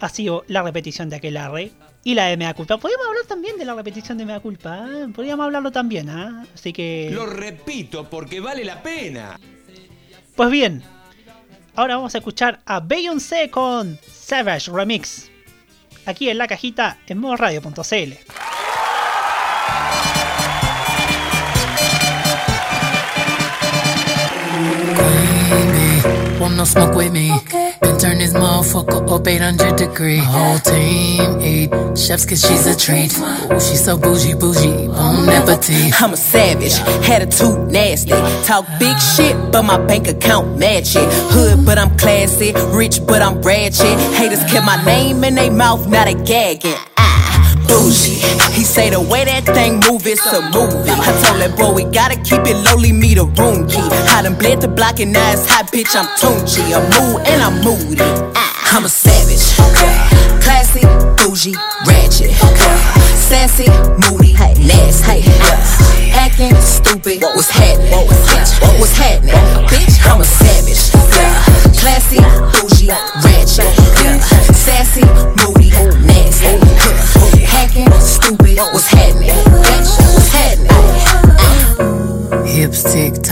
ha sido la repetición de aquel arre y la de Mea Culpa. Podríamos hablar también de la repetición de Mea Culpa, ¿eh? podríamos hablarlo también, ¿ah? Así que... Lo repito porque vale la pena. Pues bien, ahora vamos a escuchar a Beyoncé con Savage Remix. Aquí en la cajita en modoradio.cl. want no smoke with me. Okay. Then turn this motherfucker up 800 degree. My whole team eat chefs cause she's a treat. Ooh, she's so bougie, bougie, bon appetit. Uh-huh. I'm a savage, attitude nasty. Talk big uh-huh. shit, but my bank account match it. Hood, but I'm classy. Rich, but I'm ratchet. Haters kept my name in their mouth, not a gagging ah. Bougie. He say the way that thing move, it's a movie. I told that boy we gotta keep it lowly, me the room key. I done bled the block and now it's hot, bitch. I'm Tunchi. I'm mood and I'm moody. Ah. I'm a savage. Classy, bougie, ratchet. Sassy, moody, nasty. Acting stupid, what's happening? What's happening? Bitch,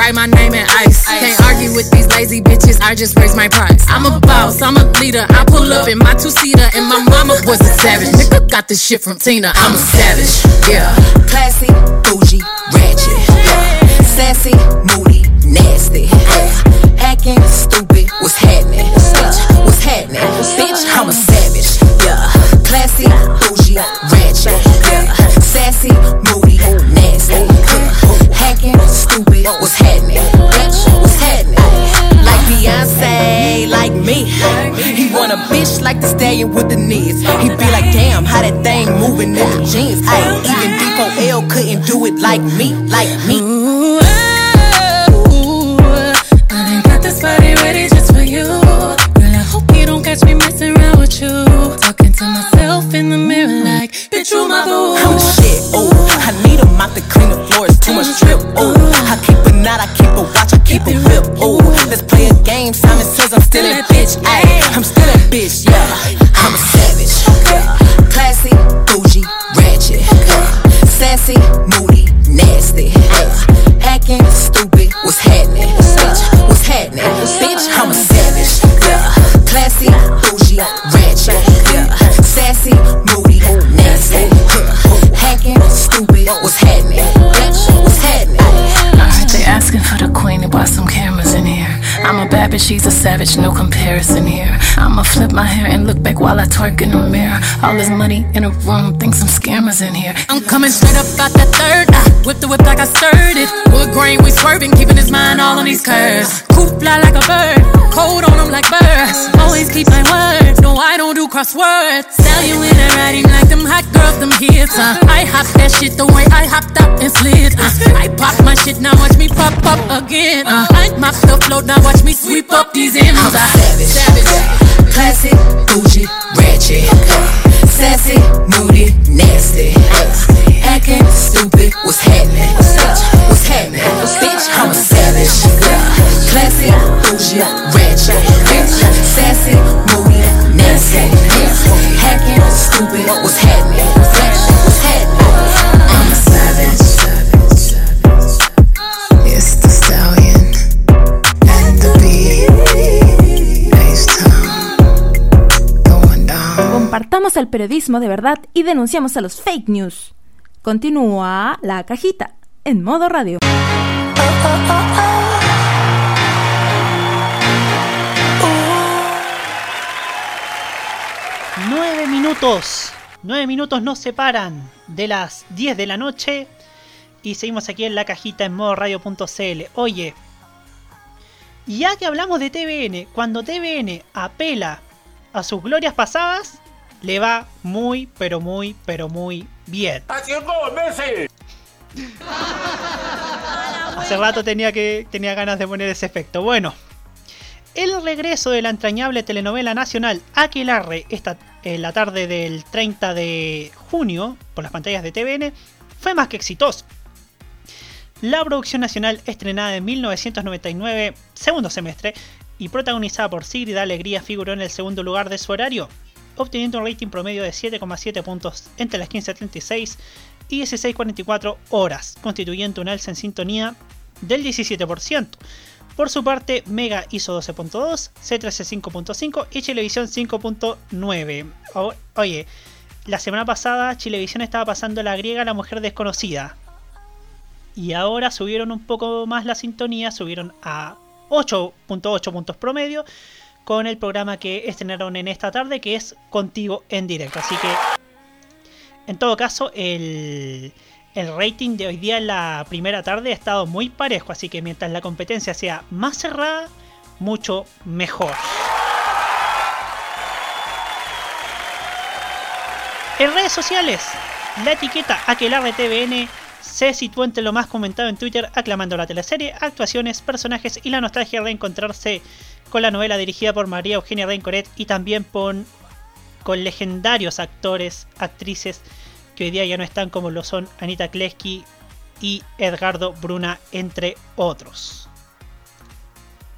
Write my name in ice. Can't argue with these lazy bitches. I just raise my price. I'm a boss, I'm a leader. I pull up in my two seater, and my mama was a savage. Nigga got this shit from Tina. I'm a savage. Yeah. Classy, bougie, uh. ratchet. Yeah. Sassy, moody, nasty. Uh. Yeah. Acting stupid. What's happening? What's happening? Bitch, I'm a savage. Yeah. Classy, bougie, ratchet. Yeah. Sassy, like me. He want a bitch like the stallion with the knees. He be like, damn, how that thing moving in the jeans. Ay, even D4L couldn't do it like me, like me. Ooh, ooh, I got this body ready just for you. Girl, I hope you don't catch me messing around with you. Talking to myself in the mirror like, bitch, you my boo. I'm the shit, ooh. I need to clean the floors, too much drip, ooh. I keep a knot, I keep I habit, she's a savage, no comparison here. I'ma flip my hair and look back while I twerk in the mirror. All this money in a room, think some scammers in here. I'm coming straight up out that third. I whip the whip like I stirred it. Wood grain, we swerving, keeping his mind all on these curves. Coop fly like a bird, cold on him like birds. Always keep my word, no, I don't do crosswords. Sell you in a writing like them hot girls, them hits. Uh. I hop that shit the way I hopped up and slid. Uh. I pop my shit, now watch me pop up again. Uh. I mop the float, now watch me sweep up these M's. I'm savage, savage, classic, bougie, ratchet, sassy, moody, nasty, acting stupid. What's happening? What's happening? Bitch, I'm a savage, classic, bougie, ratchet, sassy, moody, nasty, hacking, stupid. What's happening? Compartamos el periodismo de verdad y denunciamos a los fake news. Continúa la cajita en modo radio. Nueve minutos. Nueve minutos nos separan de las 10 de la noche. Y seguimos aquí en la cajita en modo radio.cl. Oye, ya que hablamos de TVN, cuando TVN apela a sus glorias pasadas, le va muy, pero muy, pero muy bien. ¡Haciendo Messi! Hace rato tenía, que, tenía ganas de poner ese efecto. Bueno, el regreso de la entrañable telenovela nacional Aquelarre esta, en la tarde del 30 de junio por las pantallas de TVN fue más que exitoso. La producción nacional estrenada en 1999, segundo semestre, y protagonizada por Sigrid Alegría figuró en el segundo lugar de su horario, obteniendo un rating promedio de 7,7 puntos entre las 15.36 y 16.44 horas, constituyendo un alza en sintonía del 17%. Por su parte, Mega hizo 12.2, C13 5.5 y Chilevisión 5.9. O- Oye, la semana pasada Chilevisión estaba pasando la griega La Mujer Desconocida. Y ahora subieron un poco más la sintonía, subieron a 8.8 puntos promedio con el programa que estrenaron en esta tarde, que es Contigo en directo. Así que, en todo caso, el, el rating de hoy día en la primera tarde ha estado muy parejo, así que mientras la competencia sea más cerrada, mucho mejor. En redes sociales, la etiqueta AquelarreTVN se sitúa entre lo más comentado en Twitter, aclamando la teleserie, actuaciones, personajes y la nostalgia de reencontrarse con la novela dirigida por María Eugenia Rencoret y también con, con legendarios actores, actrices que hoy día ya no están como lo son Anita Kleski y Edgardo Bruna, entre otros.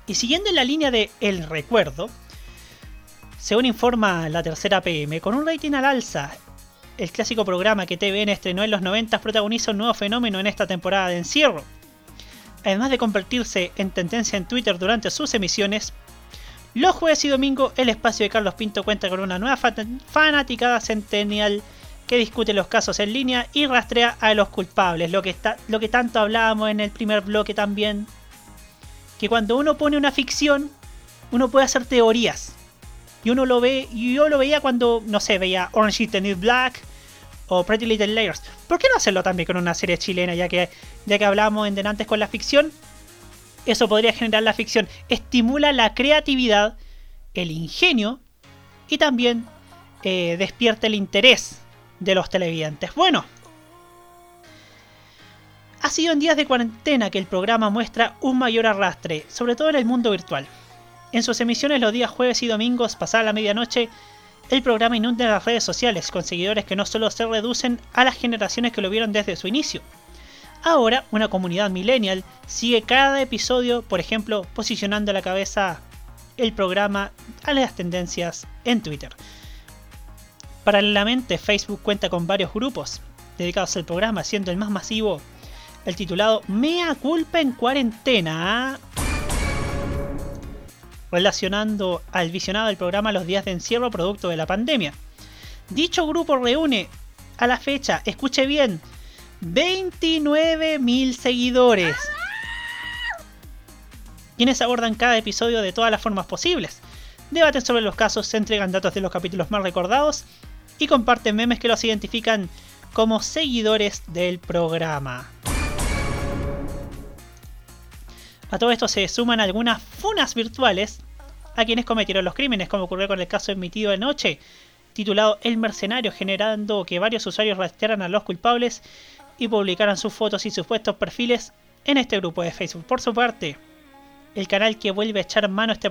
Y siguiendo en la línea de El Recuerdo, según informa la tercera PM, con un rating al alza, el clásico programa que TVN estrenó en los 90 protagoniza un nuevo fenómeno en esta temporada de encierro. Además de convertirse en tendencia en Twitter durante sus emisiones, los jueves y domingo el espacio de Carlos Pinto cuenta con una nueva fan- fanaticada centennial que discute los casos en línea y rastrea a los culpables, lo que, está, lo que tanto hablábamos en el primer bloque también, que cuando uno pone una ficción, uno puede hacer teorías. Y uno lo ve, yo lo veía cuando, no sé, veía Orange is the New Black o Pretty Little Layers. ¿Por qué no hacerlo también con una serie chilena, ya que, ya que hablábamos en antes con la ficción? Eso podría generar la ficción. Estimula la creatividad, el ingenio y también eh, despierta el interés de los televidentes. Bueno, ha sido en días de cuarentena que el programa muestra un mayor arrastre, sobre todo en el mundo virtual. En sus emisiones los días jueves y domingos, pasada la medianoche, el programa inunda las redes sociales con seguidores que no solo se reducen a las generaciones que lo vieron desde su inicio. Ahora, una comunidad millennial sigue cada episodio, por ejemplo, posicionando a la cabeza el programa a las tendencias en Twitter. Paralelamente, Facebook cuenta con varios grupos dedicados al programa, siendo el más masivo el titulado Mea culpa en cuarentena, relacionando al visionado del programa los días de encierro producto de la pandemia. Dicho grupo reúne a la fecha, escuche bien, 29.000 seguidores. quienes abordan cada episodio de todas las formas posibles, debaten sobre los casos, se entregan datos de los capítulos más recordados y comparten memes que los identifican como seguidores del programa. A todo esto se suman algunas funas virtuales a quienes cometieron los crímenes, como ocurrió con el caso emitido anoche, titulado El Mercenario, generando que varios usuarios rastrearan a los culpables y publicaran sus fotos y supuestos perfiles en este grupo de Facebook. Por su parte, el canal que vuelve a echar mano a este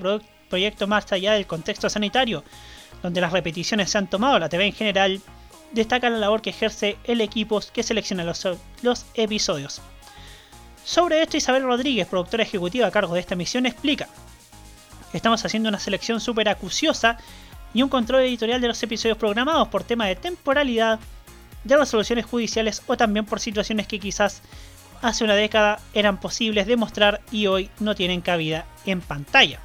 proyecto más allá del contexto sanitario, donde las repeticiones se han tomado la TV en general, destaca la labor que ejerce el equipo que selecciona los, los episodios. Sobre esto, Isabel Rodríguez, productora ejecutiva a cargo de esta misión, explica. Estamos haciendo una selección súper acuciosa y un control editorial de los episodios programados por tema de temporalidad, de resoluciones judiciales o también por situaciones que quizás hace una década eran posibles de mostrar y hoy no tienen cabida en pantalla.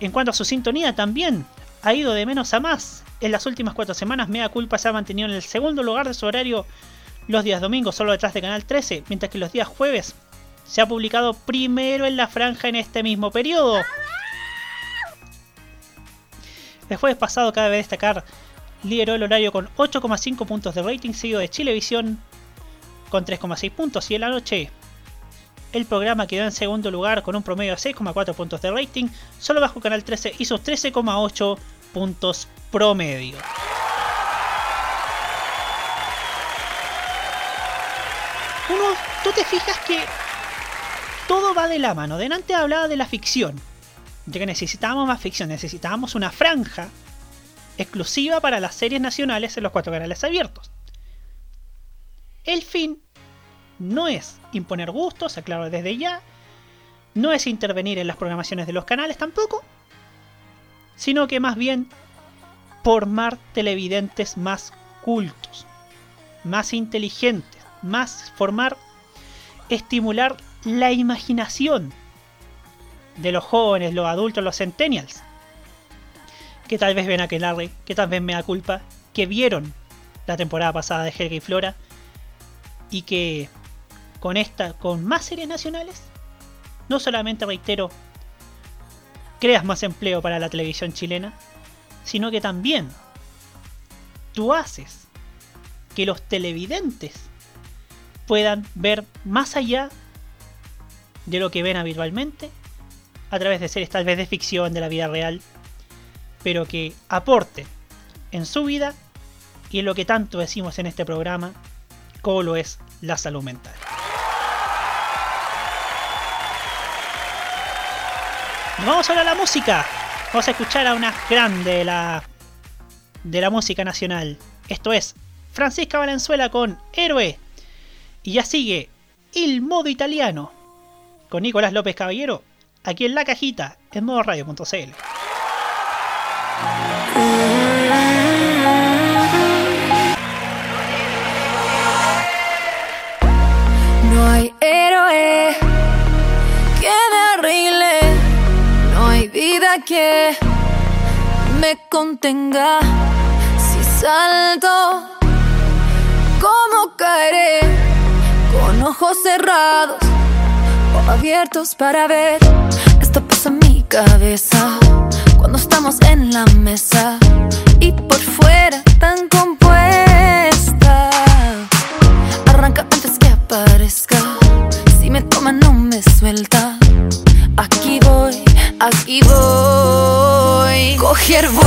En cuanto a su sintonía también, ha ido de menos a más. En las últimas cuatro semanas, Mea Culpa se ha mantenido en el segundo lugar de su horario los días domingos, solo detrás de Canal 13, mientras que los días jueves se ha publicado primero en la franja en este mismo periodo. El jueves pasado cabe destacar lideró el horario con 8,5 puntos de rating, seguido de Chilevisión con 3,6 puntos y en la noche el programa quedó en segundo lugar con un promedio de 6,4 puntos de rating, solo bajo Canal 13 hizo 13,8 puntos promedio. Uno, tú te fijas que todo va de la mano. Delante hablaba de la ficción, ya que necesitábamos más ficción, necesitábamos una franja exclusiva para las series nacionales en los cuatro canales abiertos. El fin no es imponer gustos, aclaro desde ya, no es intervenir en las programaciones de los canales tampoco, sino que más bien formar televidentes más cultos, más inteligentes, más formar, estimular la imaginación de los jóvenes, los adultos, los centennials, que tal vez ven a Larry, que tal vez me da culpa, que vieron la temporada pasada de Helga y Flora y que con esta, con más series nacionales, no solamente reitero, creas más empleo para la televisión chilena, sino que también tú haces que los televidentes puedan ver más allá de lo que ven habitualmente a través de series tal vez de ficción, de la vida real, pero que aporte en su vida y en lo que tanto decimos en este programa, como lo es la salud mental. vamos ahora a la música. Vamos a escuchar a una grande de la, de la música nacional. Esto es Francisca Valenzuela con Héroe. Y ya sigue Il Modo Italiano con Nicolás López Caballero aquí en la cajita en modo radio.cl. No hay héroe que me arregle, no hay vida que me contenga. Si salto, ¿cómo caeré? Con ojos cerrados o abiertos para ver. Esto pasa en mi cabeza cuando estamos en la mesa y por fuera tan compuesta. Arranca antes que aparezca. Si me toma, no me suelta. Aquí voy, aquí voy. Coger vuelo,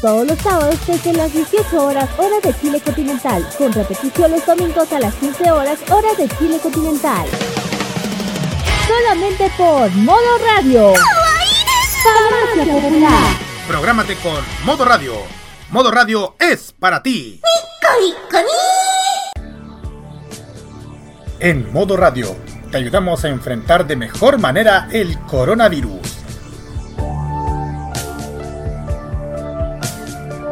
todos los sábados desde las 18 horas hora de Chile continental, con repetición los domingos a las 15 horas hora de Chile continental. Solamente por Modo Radio. Farmacia Popular. Prográmate con Modo Radio. Modo Radio es para ti. En Modo Radio te ayudamos a enfrentar de mejor manera el coronavirus.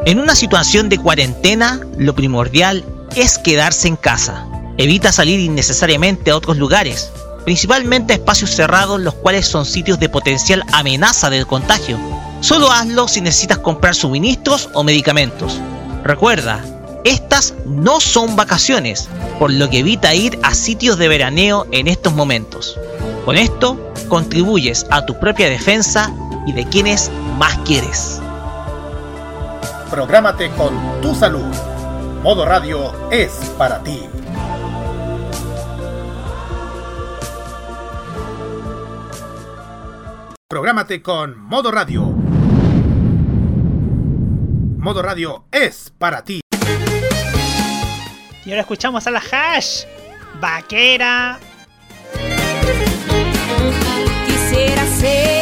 En una situación de cuarentena, lo primordial es quedarse en casa. Evita salir innecesariamente a otros lugares, principalmente a espacios cerrados los cuales son sitios de potencial amenaza de contagio. Solo hazlo si necesitas comprar suministros o medicamentos. Recuerda, estas no son vacaciones, por lo que evita ir a sitios de veraneo en estos momentos. Con esto, contribuyes a tu propia defensa y de quienes más quieres. Prográmate con tu salud. Modo Radio es para ti. Prográmate con Modo Radio. Modo Radio es para ti. Y ahora escuchamos a la Hash. Vaquera. Quisiera ser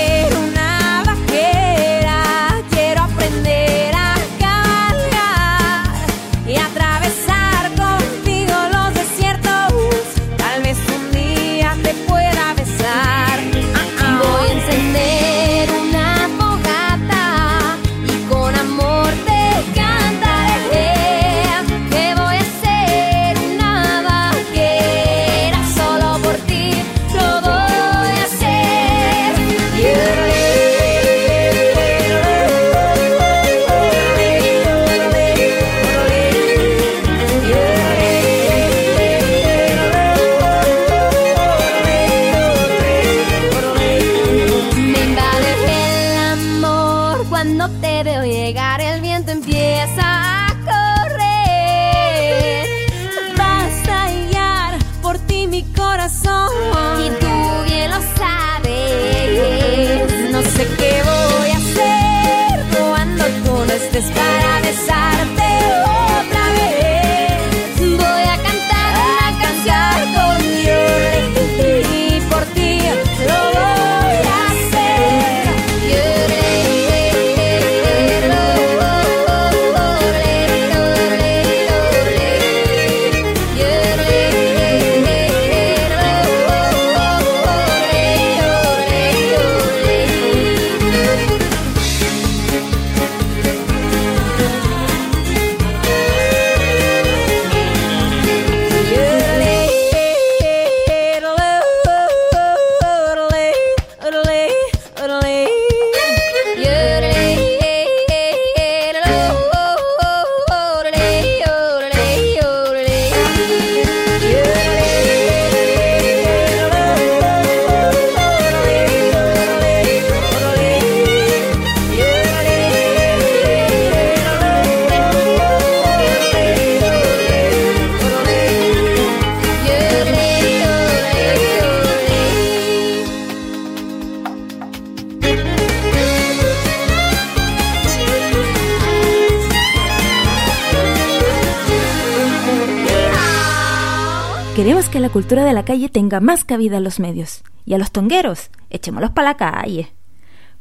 cultura de la calle tenga más cabida en los medios. Y a los tongueros, echémoslos para la calle.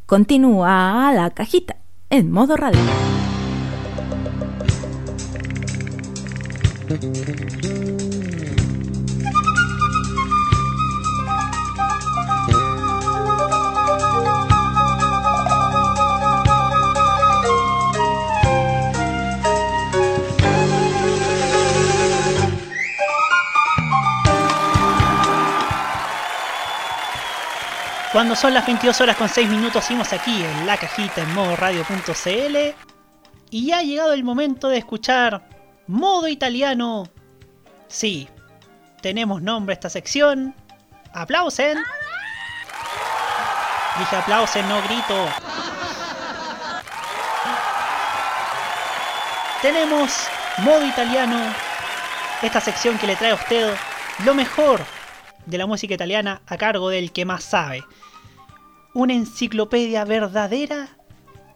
Continúa la cajita en modo radio. Cuando son las 22 horas con 6 minutos, seguimos aquí en la cajita en modo radio.cl y ha llegado el momento de escuchar modo italiano. Sí, tenemos nombre a esta sección. Aplausen. Dije aplausen, no grito. Tenemos modo italiano, esta sección que le trae a usted lo mejor de la música italiana a cargo del que más sabe. Una enciclopedia verdadera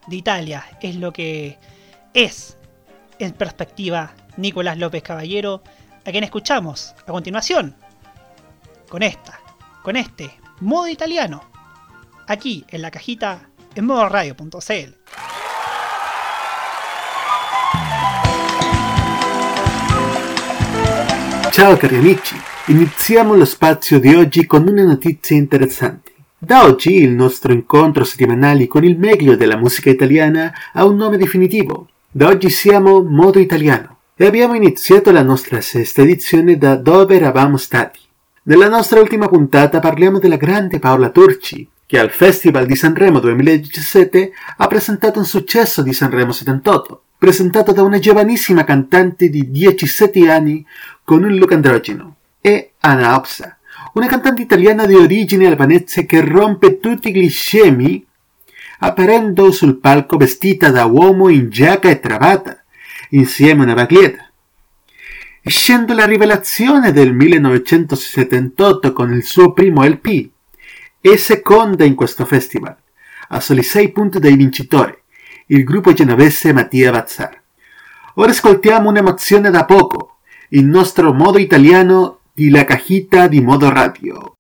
de Italia es lo que es, en perspectiva, Nicolás López Caballero, a quien escuchamos a continuación, con esta, con este modo italiano, aquí en la cajita en modo radio.cl. Ciao cari amici, iniziamo lo spazio oggi con una notizia interessante. Da oggi il nostro incontro settimanale con il meglio della musica italiana ha un nome definitivo. Da oggi siamo Modo Italiano e abbiamo iniziato la nostra sesta edizione da dove eravamo stati. Nella nostra ultima puntata parliamo della grande Paola Turci, che al Festival di Sanremo 2017 ha presentato un successo di Sanremo 78, presentato da una giovanissima cantante di 17 anni con un look androgeno, e Anna Opsa, una cantante italiana di origine albanese che rompe tutti i cliché apparendo sul palco vestita da uomo in giacca e travata, insieme a una baglietta. Essendo la rivelazione del 1978 con il suo primo LP, è seconda in questo festival, a soli 6 punti dai vincitori, il gruppo genovese Mattia Bazzar. Ora ascoltiamo un'emozione da poco, il nostro modo italiano di La Cajita di Modo Radio.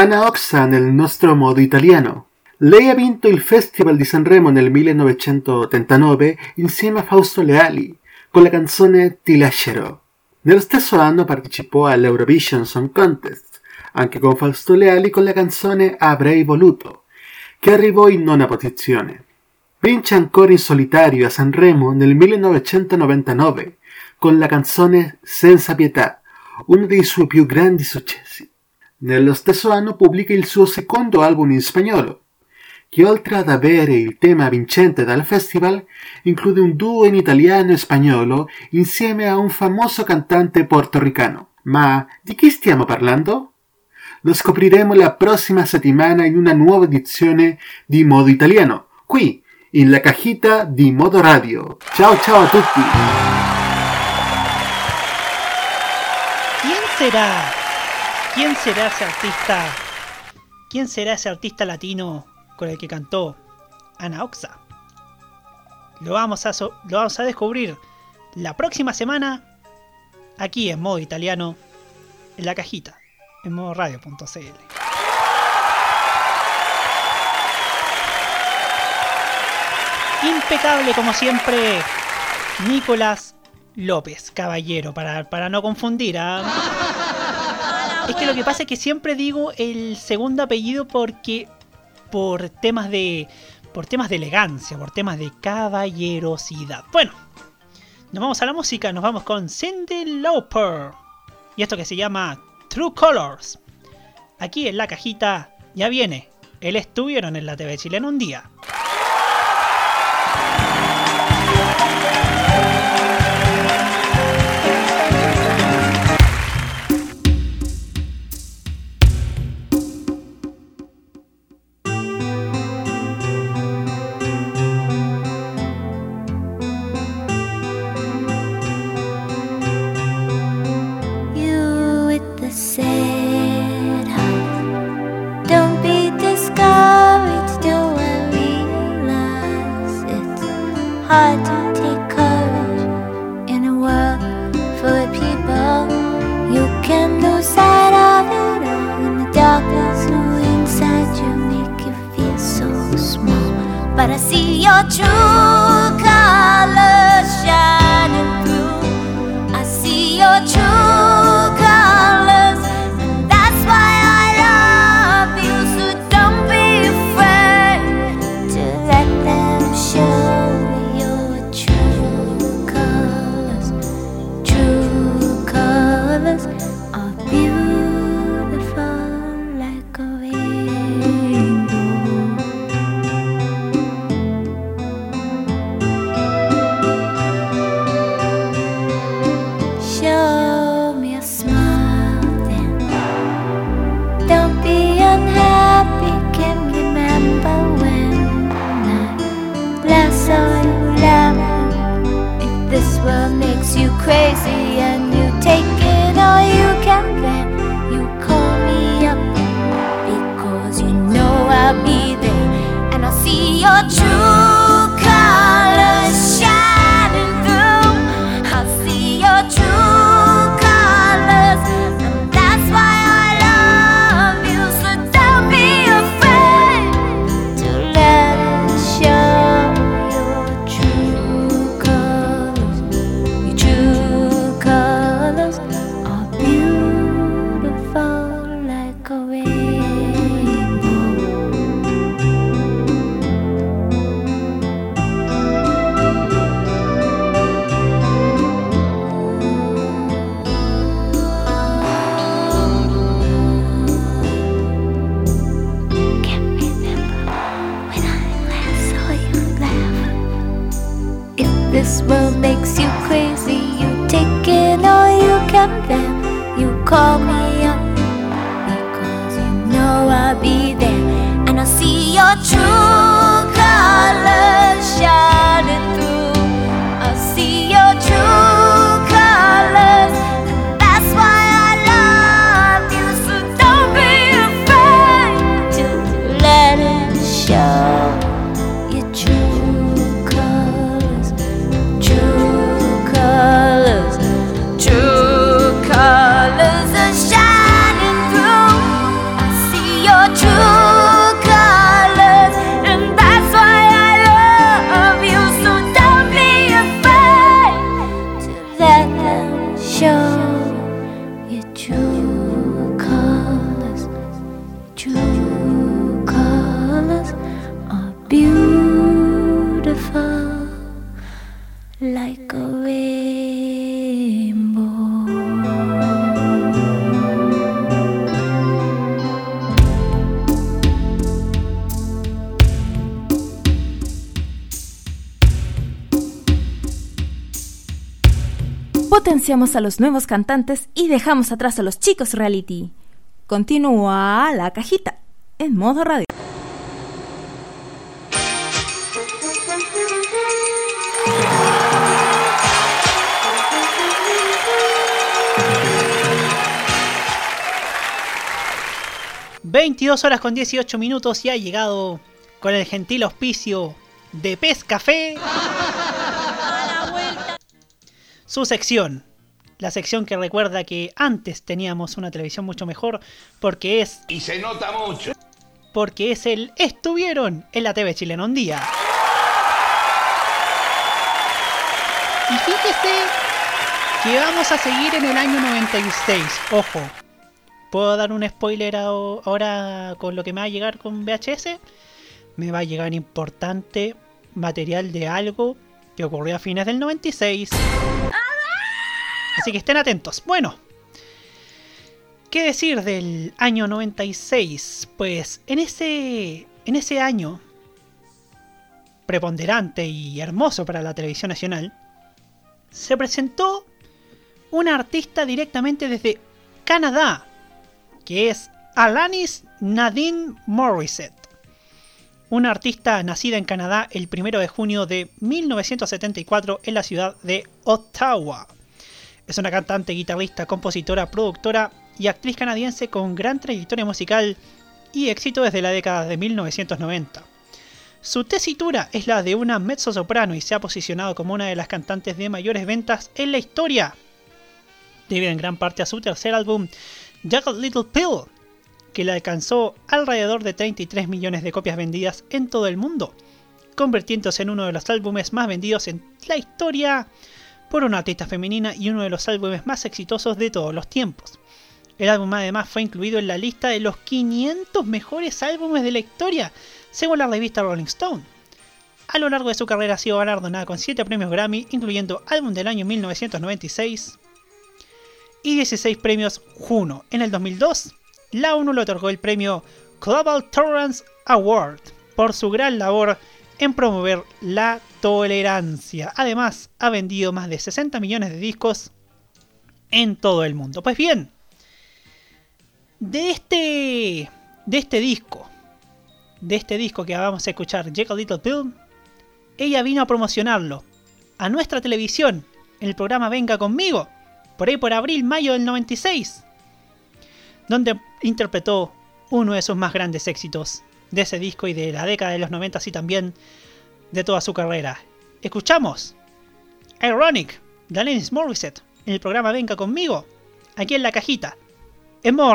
Anna Oxa nel nostro modo italiano. Lei ha vinto il Festival di Sanremo nel 1989 insieme a Fausto Leali con la canzone Ti lascerò. Nello stesso anno partecipò all'Eurovision Song Contest, anche con Fausto Leali con la canzone Avrei voluto, che arrivò in nona posizione. Vince ancora in solitario a Sanremo nel 1999 con la canzone Senza pietà, uno dei suoi più grandi successi. Nello stesso anno pubblica il suo secondo album in spagnolo, che oltre ad avere il tema vincente dal festival, include un duo in italiano e spagnolo insieme a un famoso cantante portoricano. Ma di chi stiamo parlando? Lo scopriremo la prossima settimana in una nuova edizione di Modo Italiano, qui in la cajita di Modo Radio. Ciao ciao a tutti! ¿Quién será? ¿Quién será ese artista? ¿Quién será ese artista latino con el que cantó Ana Oxa? Lo vamos a, lo vamos a descubrir la próxima semana aquí en modo italiano en la cajita en modo radio.cl. Impecable como siempre, Nicolás López, caballero, para, para no confundir. ¿ah? Es que lo que pasa es que siempre digo el segundo apellido porque por temas de por temas de elegancia, por temas de caballerosidad. Bueno, nos vamos a la música, nos vamos con Cindy Lauper y esto que se llama True Colors. Aquí en la cajita ya viene. Él estuvieron en la TV chilena un día. A los nuevos cantantes y dejamos atrás a los chicos reality. Continúa la cajita en modo radio. ...22 horas con 18 minutos y ha llegado con el gentil auspicio de Pez Café su sección. La sección que recuerda que antes teníamos una televisión mucho mejor porque es... Y se nota mucho. Porque es el Estuvieron en la TV chilena un día. Y fíjese que vamos a seguir en el año 96. Ojo, ¿puedo dar un spoiler ahora con lo que me va a llegar con VHS? Me va a llegar importante material de algo que ocurrió a fines del 96. Así que estén atentos. Bueno, ¿qué decir del año 96? Pues en ese, en ese año preponderante y hermoso para la televisión nacional, se presentó una artista directamente desde Canadá, que es Alanis Nadine Morissette. Una artista nacida en Canadá el 1 de junio de 1974 en la ciudad de Ottawa. Es una cantante, guitarrista, compositora, productora y actriz canadiense con gran trayectoria musical y éxito desde la década de 1990. Su tesitura es la de una mezzo-soprano y se ha posicionado como una de las cantantes de mayores ventas en la historia, debido en gran parte a su tercer álbum, Jagged Little Pill, que le alcanzó alrededor de 33 millones de copias vendidas en todo el mundo, convirtiéndose en uno de los álbumes más vendidos en la historia por una artista femenina y uno de los álbumes más exitosos de todos los tiempos. El álbum además fue incluido en la lista de los 500 mejores álbumes de la historia, según la revista Rolling Stone. A lo largo de su carrera ha sido galardonada con 7 premios Grammy, incluyendo Álbum del año 1996 y 16 premios Juno. En el 2002, la ONU le otorgó el premio Global Tolerance Award por su gran labor en promover la tolerancia. Además, ha vendido más de 60 millones de discos en todo el mundo. Pues bien, de este, de este disco, de este disco que vamos a escuchar, Jack a Little Pill, ella vino a promocionarlo a nuestra televisión en el programa Venga conmigo, por ahí por abril, mayo del 96, donde interpretó uno de sus más grandes éxitos, de ese disco y de la década de los 90 y también de toda su carrera. Escuchamos Ironic de Alanis Morissette en el programa Venga conmigo, aquí en la cajita, en modo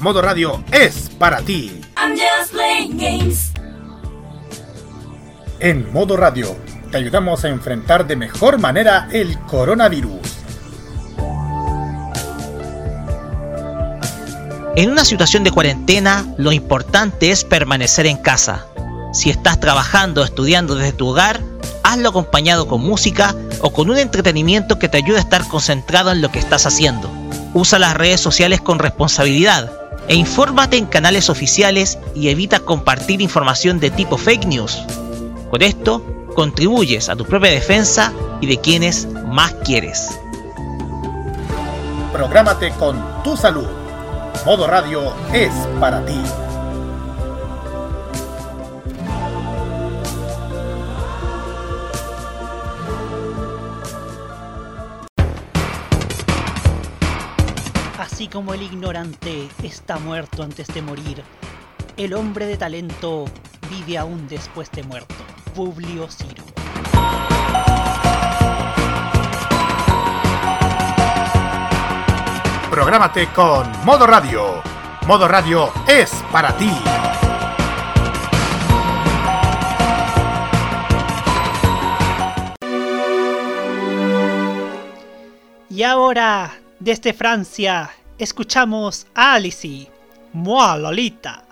Modo Radio es para ti. I'm just playing games. En Modo Radio te ayudamos a enfrentar de mejor manera el coronavirus. En una situación de cuarentena, lo importante es permanecer en casa. Si estás trabajando o estudiando desde tu hogar, hazlo acompañado con música o con un entretenimiento que te ayude a estar concentrado en lo que estás haciendo. Usa las redes sociales con responsabilidad e infórmate en canales oficiales y evita compartir información de tipo fake news. Con esto, contribuyes a tu propia defensa y de quienes más quieres. Prográmate con tu salud. Modo Radio es para ti. Como el ignorante está muerto antes de morir, el hombre de talento vive aún después de muerto. Publio Ciro. Prográmate con Modo Radio. Modo Radio es para ti. Y ahora, desde Francia, escuchamos a Alice, Moi Lolita.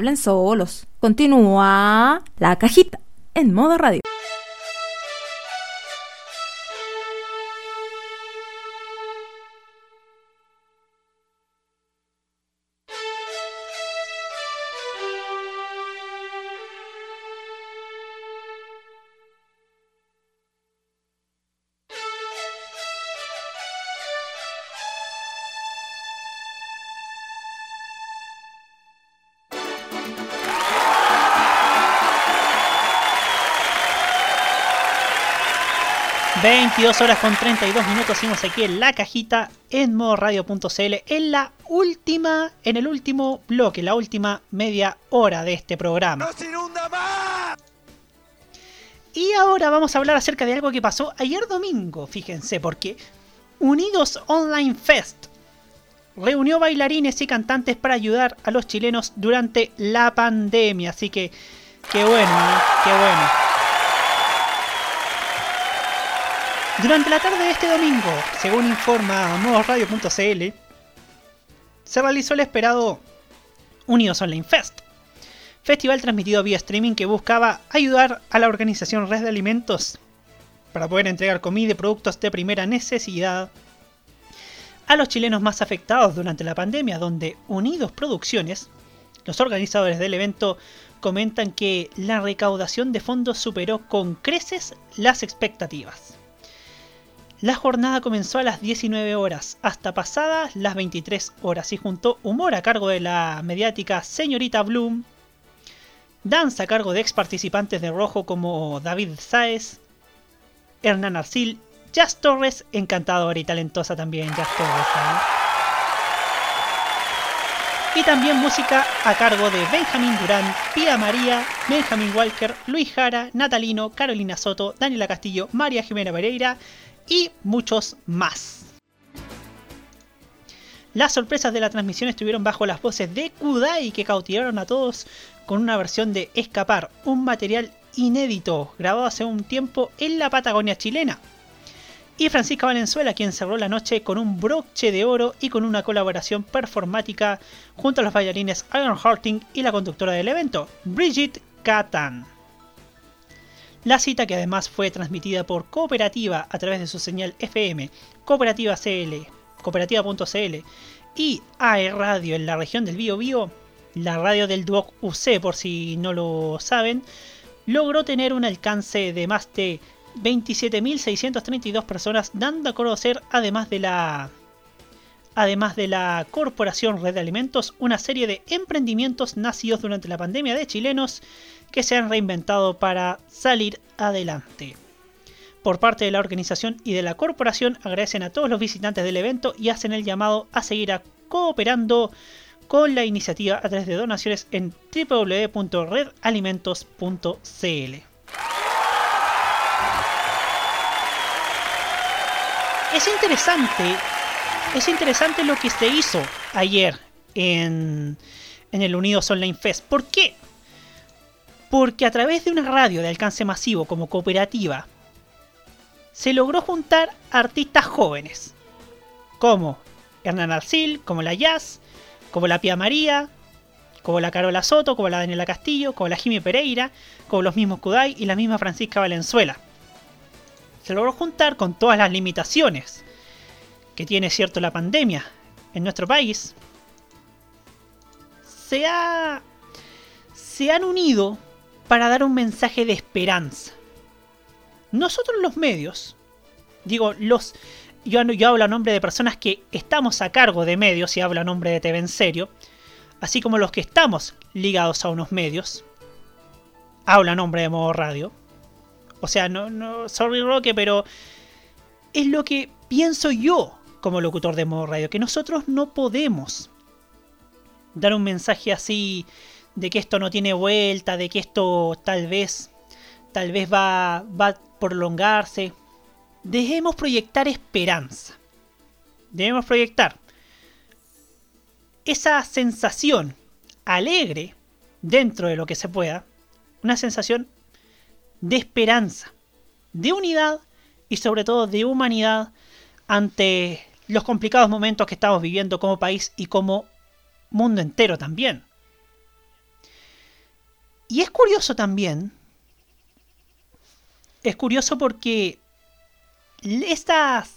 Hablen solos. Continúa la cajita 22 horas con 32 minutos seguimos aquí en la cajita en modo radio.cl en la última, en el último bloque, la última media hora de este programa. ¡No se inunda más! Y ahora vamos a hablar acerca de algo que pasó ayer domingo, fíjense, porque Unidos Online Fest reunió bailarines y cantantes para ayudar a los chilenos durante la pandemia, así que qué bueno, ¿eh? qué bueno. Durante la tarde de este domingo, según informa modosradio.cl, se realizó el esperado Unidos Online Fest, festival transmitido vía streaming que buscaba ayudar a la organización Red de Alimentos para poder entregar comida y productos de primera necesidad a los chilenos más afectados durante la pandemia, donde Unidos Producciones, los organizadores del evento, comentan que la recaudación de fondos superó con creces las expectativas. La jornada comenzó a las 19 horas, hasta pasadas las 23 horas, y juntó humor a cargo de la mediática Señorita Bloom, danza a cargo de ex participantes de Rojo como David Saez, Hernán Arcil, Jazz Torres, encantadora y talentosa también Jazz Torres. ¿eh? Y también música a cargo de Benjamín Durán, Pía María, Benjamín Walker, Luis Jara, Natalino, Carolina Soto, Daniela Castillo, María Jimena Pereira y muchos más. Las sorpresas de la transmisión estuvieron bajo las voces de Kudai que cautivaron a todos con una versión de Escapar, un material inédito grabado hace un tiempo en la Patagonia chilena. Y Francisca Valenzuela quien cerró la noche con un broche de oro y con una colaboración performática junto a los bailarines Iron Harting y la conductora del evento, Brigitte Catan. La cita, que además fue transmitida por Cooperativa a través de su señal FM, Cooperativa CL, Cooperativa.cl y AE Radio en la región del Bío Bío, la radio del Duoc UC por si no lo saben, logró tener un alcance de más de 27.632 personas, dando a conocer además de la además de la Corporación Red de Alimentos, una serie de emprendimientos nacidos durante la pandemia de chilenos que se han reinventado para salir adelante. Por parte de la organización y de la corporación agradecen a todos los visitantes del evento y hacen el llamado a seguir cooperando con la iniciativa a través de donaciones en www.redalimentos.cl. Es interesante, es interesante lo que se hizo ayer en, en el Unidos Online Fest. ¿Por qué? Porque a través de una radio de alcance masivo como cooperativa, se logró juntar artistas jóvenes, como Hernán Arcil, como la Jazz, como la Pia María, como la Carola Soto, como la Daniela Castillo, como la Jimmy Pereira, como los mismos Kudai y la misma Francisca Valenzuela. Se logró juntar con todas las limitaciones que tiene cierto la pandemia en nuestro país. Se, ha, se han unido para dar un mensaje de esperanza. Nosotros los medios, digo, los yo, hablo a nombre de personas que estamos a cargo de medios y hablo a nombre de TV en serio, así como los que estamos ligados a unos medios, hablo a nombre de modo radio. O sea, no, no, sorry Roque, pero es lo que pienso yo como locutor de modo radio, que nosotros no podemos dar un mensaje así de que esto no tiene vuelta, de que esto tal vez, tal vez va, va a prolongarse. Debemos proyectar esperanza. Debemos proyectar esa sensación alegre dentro de lo que se pueda, una sensación de esperanza, de unidad y sobre todo de humanidad ante los complicados momentos que estamos viviendo como país y como mundo entero también Y es curioso también, es curioso porque estas,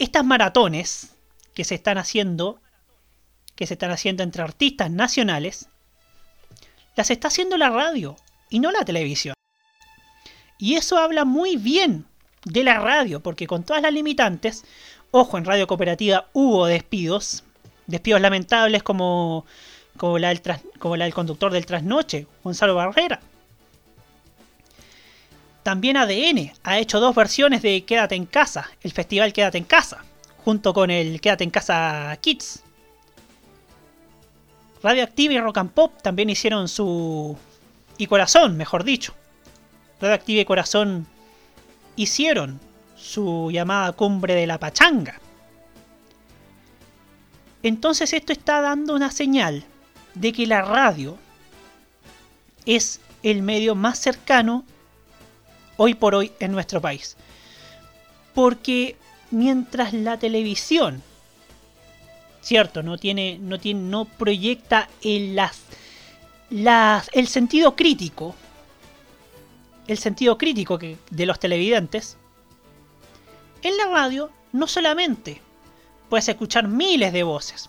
estas maratones que se están haciendo, que se están haciendo entre artistas nacionales, las está haciendo la radio y no la televisión. Y eso habla muy bien de la radio, porque con todas las limitantes, ojo, en Radio Cooperativa hubo despidos, despidos lamentables como, como, la, del como del conductor del trasnoche, Gonzalo Barrera. También ADN ha hecho dos versiones de Quédate en casa, el festival Quédate en casa, junto con el Quédate en casa Kids. Radioactiva y Rock and Pop también hicieron su... y Corazón, mejor dicho. Radioactiva y Corazón hicieron su llamada cumbre de la pachanga. Entonces esto está dando una señal de que la radio es el medio más cercano hoy por hoy en nuestro país. Porque mientras la televisión, cierto, no tiene, no tiene, no proyecta el, las, las, el sentido crítico, el sentido crítico que, de los televidentes, en la radio no solamente puedes escuchar miles de voces,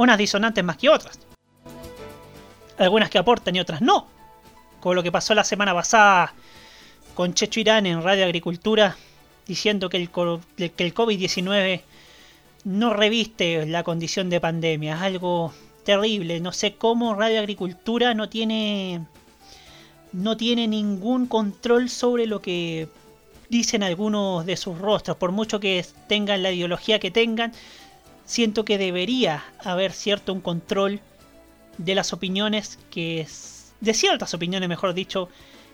unas disonantes más que otras, algunas que aportan y otras no, como lo que pasó la semana pasada con Checho Irán en Radio Agricultura diciendo que el, que el COVID-19 no reviste la condición de pandemia, es algo terrible, no sé cómo Radio Agricultura no tiene no tiene ningún control sobre lo que dicen algunos de sus rostros, por mucho que tengan la ideología que tengan, siento que debería haber cierto un control de las opiniones que de ciertas opiniones, mejor dicho,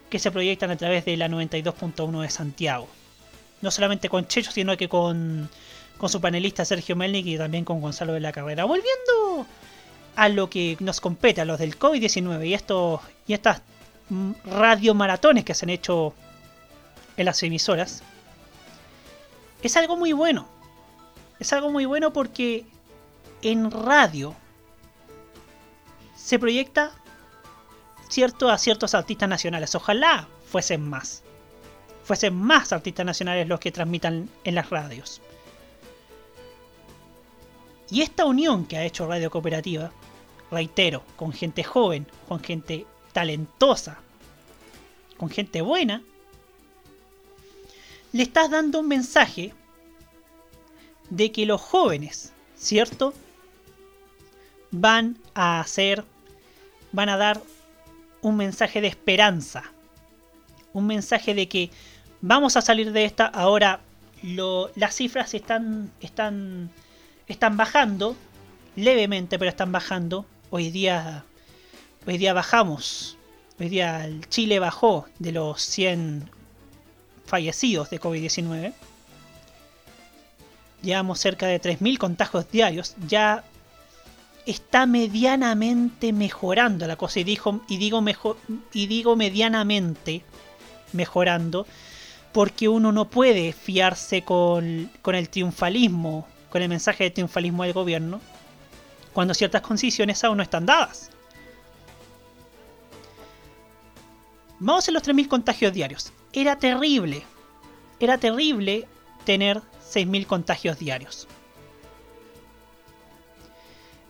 que se proyectan a través de la 92.1 de Santiago. No solamente con Checho, sino que con, con su panelista Sergio Melnik y también con Gonzalo de la Carrera. Volviendo a lo que nos compete, a los del COVID-19 y, estos, y estas radiomaratones que se han hecho en las emisoras, es algo muy bueno. Es algo muy bueno porque en radio se proyecta cierto a ciertos artistas nacionales. Ojalá fuesen más. Fuesen más artistas nacionales los que transmitan en las radios. Y esta unión que ha hecho Radio Cooperativa, reitero, con gente joven, con gente talentosa, con gente buena, le estás dando un mensaje de que los jóvenes, ¿cierto? Van a hacer, van a dar un mensaje de esperanza, un mensaje de que vamos a salir de esta, ahora las cifras están, están, están bajando, levemente, pero están bajando. Hoy día, hoy día bajamos Hoy día Chile bajó de los 100 fallecidos de COVID-19. Llevamos cerca de 3.000 contagios diarios. Ya está medianamente mejorando la cosa. Y, digo, y, digo, mejor, y digo medianamente mejorando. Porque uno no puede fiarse con, con el triunfalismo, con el mensaje de triunfalismo del gobierno, cuando ciertas condiciones aún no están dadas. Vamos en los 3.000 contagios diarios. Era terrible. Era terrible tener 6.000 contagios diarios.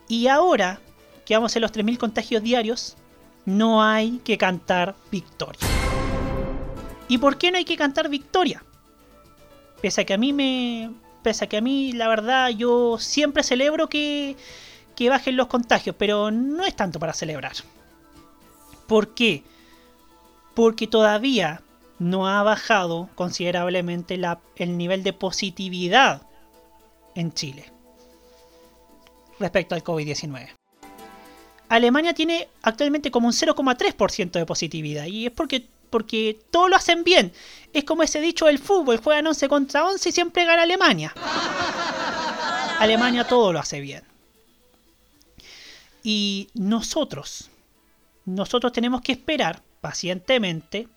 Y ahora que vamos en los 3.000 contagios diarios, no hay que cantar victoria. ¿Y por qué no hay que cantar victoria? Pese a que a mí me... Pese a que a mí, la verdad, yo siempre celebro que, que bajen los contagios, pero no es tanto para celebrar. ¿Por qué? porque todavía no ha bajado considerablemente el nivel de positividad en Chile respecto al COVID-19. Alemania tiene actualmente como un 0,3% de positividad y es porque, porque todo lo hacen bien. Es como ese dicho del fútbol, juegan 11 contra 11 y siempre gana Alemania. Alemania todo lo hace bien. Y nosotros, nosotros tenemos que esperar pacientemente,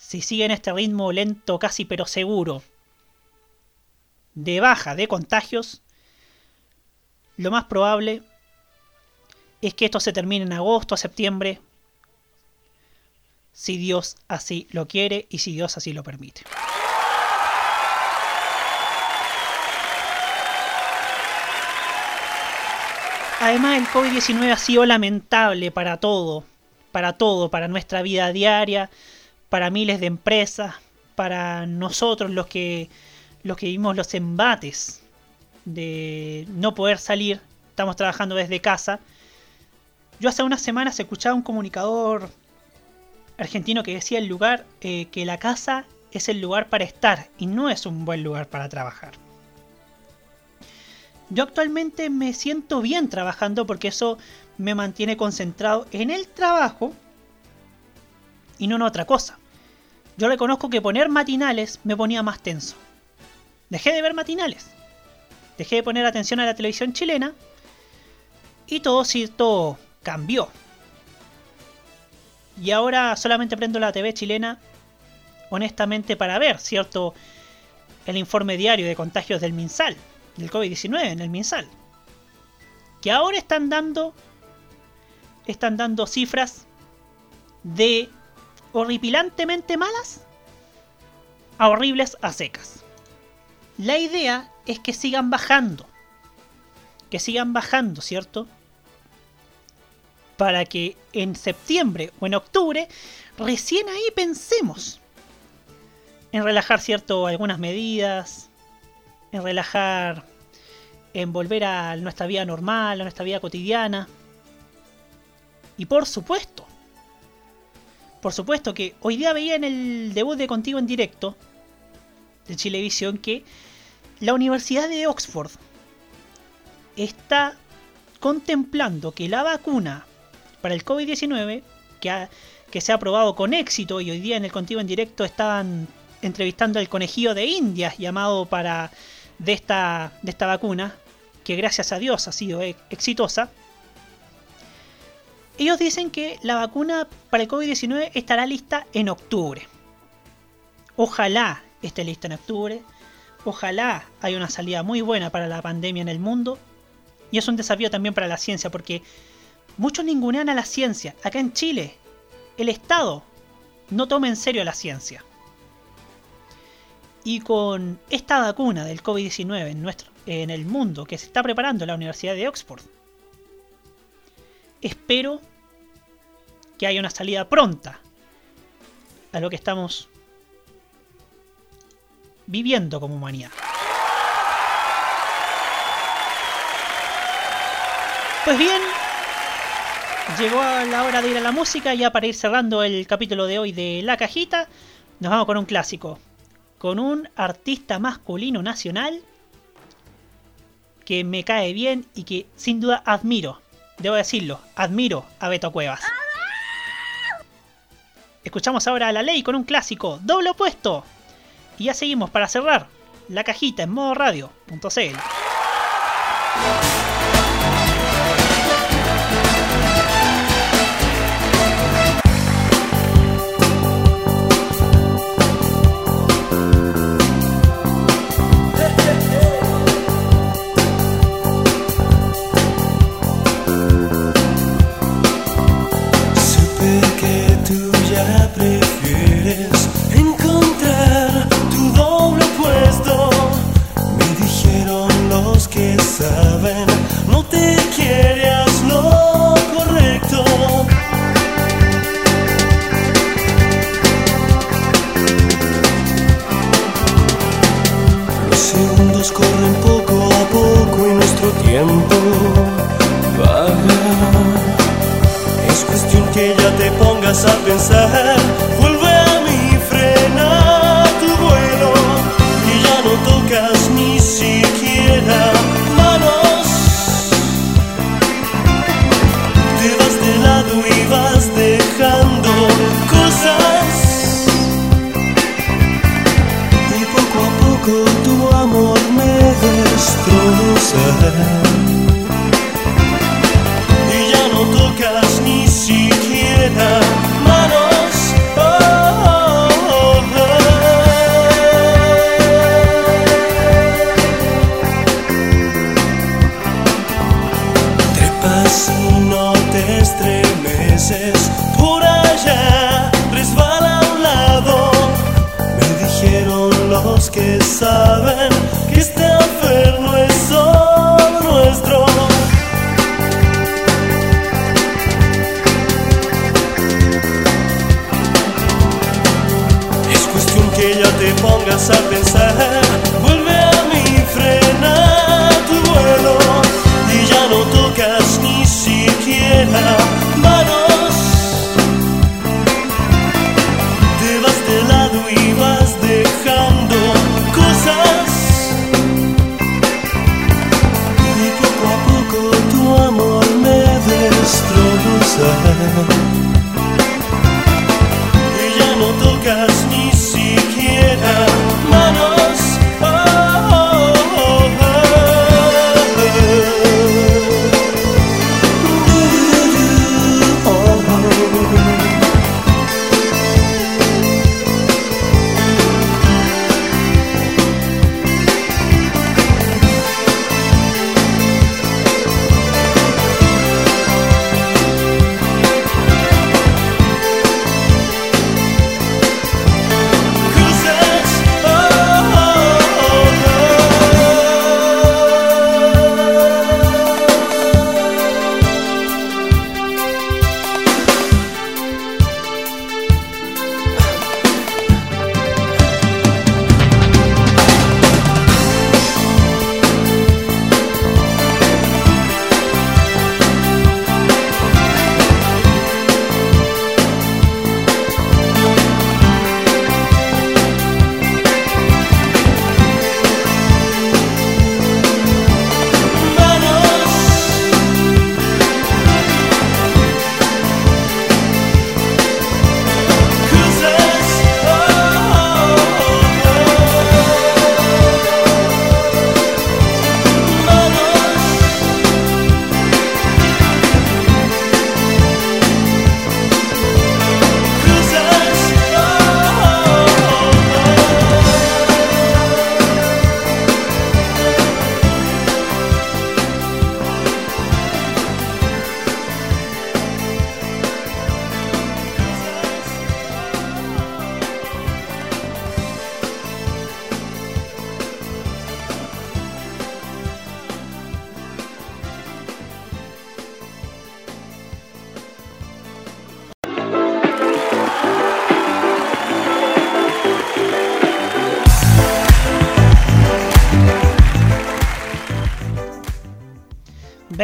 si siguen este ritmo lento casi pero seguro de baja de contagios, lo más probable es que esto se termine en agosto, septiembre, si Dios así lo quiere y si Dios así lo permite. Además, el COVID-19 ha sido lamentable para todo, para todo, para nuestra vida diaria, para miles de empresas, para nosotros los que, los que vivimos los embates de no poder salir, estamos trabajando desde casa. Yo hace unas semanas escuchaba un comunicador argentino que decía el lugar eh, que la casa es el lugar para estar y no es un buen lugar para trabajar. Yo actualmente me siento bien trabajando porque eso me mantiene concentrado en el trabajo y no en otra cosa. Yo reconozco que poner matinales me ponía más tenso. Dejé de ver matinales. Dejé de poner atención a la televisión chilena y todo cierto cambió. Y ahora solamente prendo la TV chilena honestamente para ver, ¿cierto? El informe diario de contagios del MinSal del COVID-19 en el MinSal. Que ahora están dando están dando cifras de horripilantemente malas a horribles a secas. La idea es que sigan bajando. Que sigan bajando, ¿cierto? Para que en septiembre o en octubre recién ahí pensemos en relajar, ¿cierto? Algunas medidas, en relajar, en volver a nuestra vida normal, a nuestra vida cotidiana. Y por supuesto, por supuesto que hoy día veía en el debut de Contigo en directo de Chilevisión que la Universidad de Oxford está contemplando que la vacuna para el COVID-19, que, que se ha aprobado con éxito y hoy día en el Contigo en directo estaban entrevistando al conejillo de Indias llamado para de esta, de esta vacuna, que gracias a Dios ha sido e, exitosa, ellos dicen que la vacuna para el COVID-19 estará lista en octubre. Ojalá esté lista en octubre. Ojalá haya una salida muy buena para la pandemia en el mundo. Y es un desafío también para la ciencia, porque muchos ningunean a la ciencia. Acá en Chile, el Estado no toma en serio la ciencia. Y con esta vacuna del COVID-19 en, en el mundo que se está preparando en la Universidad de Oxford, espero que haya una salida pronta a lo que estamos viviendo como humanidad. Pues bien, llegó la hora de ir a la música, ya para ir cerrando el capítulo de hoy de La Cajita, nos vamos con un clásico con un artista masculino nacional que me cae bien y que sin duda admiro. Debo decirlo, admiro a Beto Cuevas. Escuchamos ahora a la ley con un clásico, doble opuesto. Y ya seguimos para cerrar la cajita en modo radio.cl. a pensar, vuelve a mí, frena tu vuelo y ya no tocas ni siquiera manos. Te vas de lado y vas dejando cosas y poco a poco tu amor me destroza. Pongas a pensar.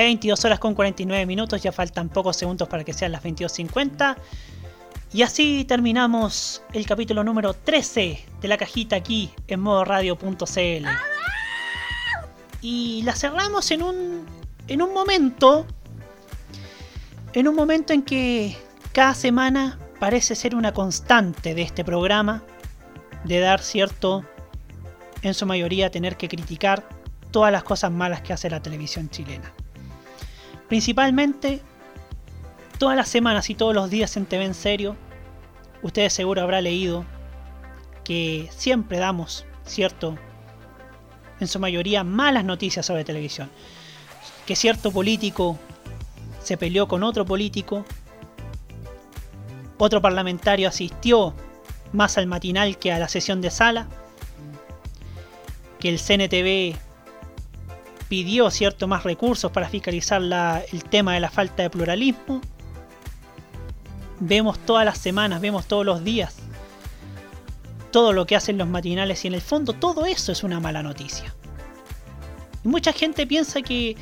22 horas con 49 minutos, ya faltan pocos segundos para que sean las 22.50. Y así terminamos el capítulo número 13 de la cajita aquí en modoradio.cl. Y la cerramos en un, en un momento, en un momento en que cada semana parece ser una constante de este programa, de dar cierto, en su mayoría, tener que criticar todas las cosas malas que hace la televisión chilena. Principalmente, todas las semanas y todos los días en TV en serio, ustedes seguro habrá leído que siempre damos, cierto, en su mayoría malas noticias sobre televisión. Que cierto político se peleó con otro político, otro parlamentario asistió más al matinal que a la sesión de sala, que el CNTV pidió cierto más recursos para fiscalizar la- el tema de la falta de pluralismo. Vemos todas las semanas, vemos todos los días todo lo que hacen los matinales y en el fondo todo eso es una mala noticia. Y mucha gente piensa que,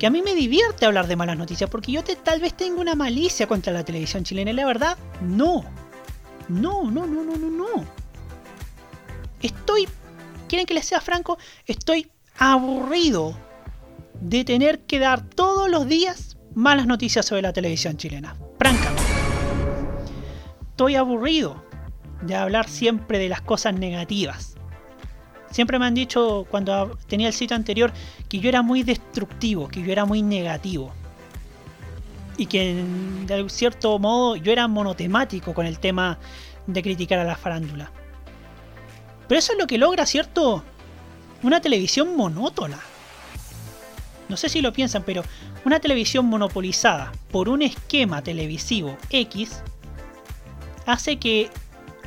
que a mí me divierte hablar de malas noticias porque yo tal vez tengo una malicia contra la televisión chilena y la verdad, no. No, no, no, no, no, no. Estoy, quieren que les sea franco, estoy aburrido de tener que dar todos los días malas noticias sobre la televisión chilena. Francamente. Estoy aburrido de hablar siempre de las cosas negativas. Siempre me han dicho cuando tenía el sitio anterior que yo era muy destructivo, que yo era muy negativo. Y que en- de cierto modo yo era monotemático con el tema de criticar a la farándula. Pero eso es lo que logra, ¿cierto? Una televisión monótona. no sé si lo piensan, pero una televisión monopolizada por un esquema televisivo X hace que